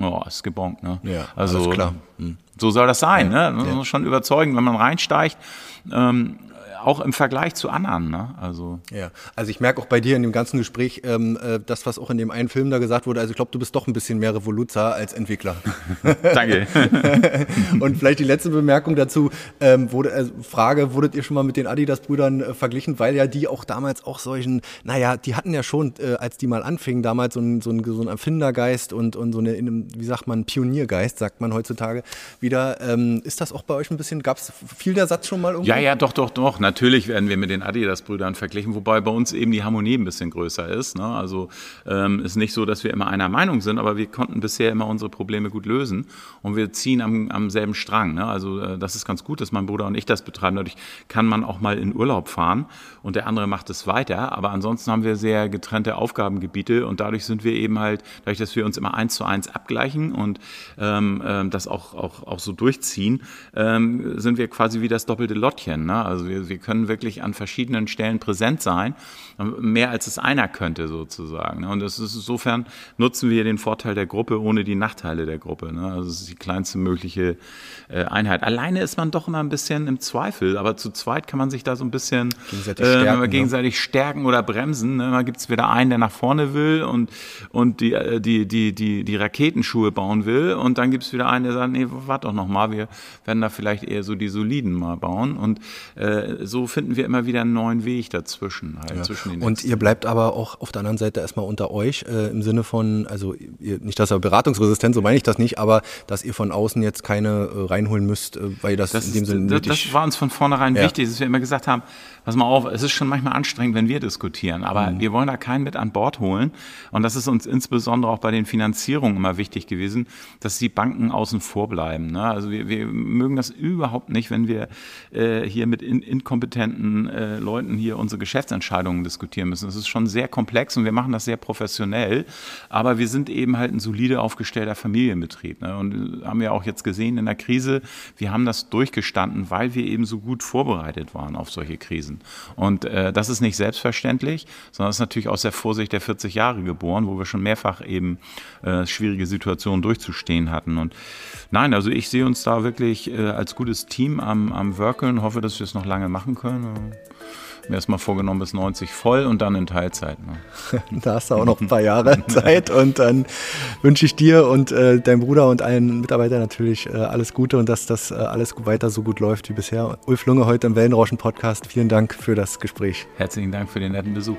oh, ist gebongt, ne?
Ja, also klar. Hm.
So soll das sein, ja, ne? Man ja. schon überzeugen, wenn man reinsteigt. Ähm, auch im Vergleich zu anderen. Ne?
Also. Ja, also ich merke auch bei dir in dem ganzen Gespräch, ähm, äh, das, was auch in dem einen Film da gesagt wurde, also ich glaube, du bist doch ein bisschen mehr Revoluzer als Entwickler.
Danke.
Und vielleicht die letzte Bemerkung dazu, ähm, wurde, äh, Frage, wurdet ihr schon mal mit den Adidas-Brüdern äh, verglichen, weil ja die auch damals auch solchen, naja, die hatten ja schon, äh, als die mal anfingen, damals so einen so ein, so ein Erfindergeist und, und so eine, wie sagt man, Pioniergeist, sagt man heutzutage wieder. Ähm, ist das auch bei euch ein bisschen, gab es viel der Satz schon mal
irgendwo? Ja, ja, doch, doch, doch natürlich werden wir mit den Adidas-Brüdern verglichen, wobei bei uns eben die Harmonie ein bisschen größer ist. Ne? Also ähm, ist nicht so, dass wir immer einer Meinung sind, aber wir konnten bisher immer unsere Probleme gut lösen und wir ziehen am, am selben Strang. Ne? Also äh, das ist ganz gut, dass mein Bruder und ich das betreiben. Dadurch kann man auch mal in Urlaub fahren und der andere macht es weiter. Aber ansonsten haben wir sehr getrennte Aufgabengebiete und dadurch sind wir eben halt, dadurch, dass wir uns immer eins zu eins abgleichen und ähm, ähm, das auch, auch, auch so durchziehen, ähm, sind wir quasi wie das doppelte Lottchen. Ne? Also wir, wir wir können wirklich an verschiedenen Stellen präsent sein, mehr als es einer könnte sozusagen. Und das ist insofern nutzen wir den Vorteil der Gruppe ohne die Nachteile der Gruppe. Ne? Also es ist die kleinste mögliche äh, Einheit. Alleine ist man doch immer ein bisschen im Zweifel, aber zu zweit kann man sich da so ein bisschen gegenseitig äh, stärken, äh, gegenseitig ne? stärken oder bremsen. Ne? Immer gibt es wieder einen, der nach vorne will und, und die, äh, die, die, die, die Raketenschuhe bauen will und dann gibt es wieder einen, der sagt, nee, warte doch noch mal, wir werden da vielleicht eher so die soliden mal bauen und äh, so finden wir immer wieder einen neuen Weg dazwischen.
Halt, ja. zwischen und ihr bleibt aber auch auf der anderen Seite erstmal unter euch äh, im Sinne von, also ihr, nicht, dass ihr beratungsresistent, so meine ich das nicht, aber dass ihr von außen jetzt keine äh, reinholen müsst, äh, weil das,
das
in dem Sinne
nötig Das war uns von vornherein ja. wichtig, dass wir immer gesagt haben, pass mal auf, es ist schon manchmal anstrengend, wenn wir diskutieren, aber mhm. wir wollen da keinen mit an Bord holen. Und das ist uns insbesondere auch bei den Finanzierungen immer wichtig gewesen, dass die Banken außen vor bleiben. Ne? Also wir, wir mögen das überhaupt nicht, wenn wir äh, hier mit in, inkompetenten kompetenten äh, Leuten hier unsere Geschäftsentscheidungen diskutieren müssen. Das ist schon sehr komplex und wir machen das sehr professionell. Aber wir sind eben halt ein solide aufgestellter Familienbetrieb. Ne? Und haben wir auch jetzt gesehen in der Krise, wir haben das durchgestanden, weil wir eben so gut vorbereitet waren auf solche Krisen. Und äh, das ist nicht selbstverständlich, sondern es ist natürlich aus der Vorsicht der 40 Jahre geboren, wo wir schon mehrfach eben äh, schwierige Situationen durchzustehen hatten. Und nein, also ich sehe uns da wirklich äh, als gutes Team am, am Workeln, hoffe, dass wir es noch lange machen können. Mir erstmal vorgenommen bis 90 voll und dann in Teilzeit. Ne?
Da hast du auch noch ein paar Jahre Zeit und dann wünsche ich dir und äh, deinem Bruder und allen Mitarbeitern natürlich äh, alles Gute und dass das äh, alles weiter so gut läuft wie bisher. Ulf Lunge heute im Wellenrauschen Podcast. Vielen Dank für das Gespräch.
Herzlichen Dank für den netten Besuch.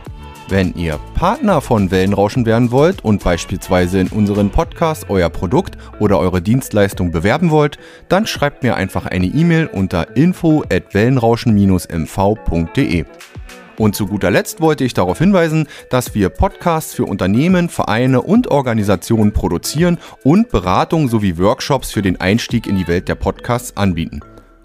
Wenn ihr Partner von Wellenrauschen werden wollt und beispielsweise in unseren Podcast euer Produkt oder eure Dienstleistung bewerben wollt, dann schreibt mir einfach eine E-Mail unter info at wellenrauschen-mv.de. Und zu guter Letzt wollte ich darauf hinweisen, dass wir Podcasts für Unternehmen, Vereine und Organisationen produzieren und Beratung sowie Workshops für den Einstieg in die Welt der Podcasts anbieten.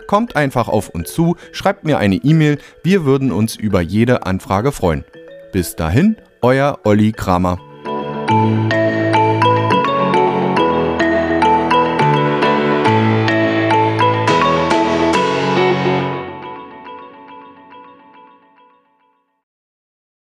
Kommt einfach auf uns zu, schreibt mir eine E-Mail, wir würden uns über jede Anfrage freuen. Bis dahin, euer Olli Kramer.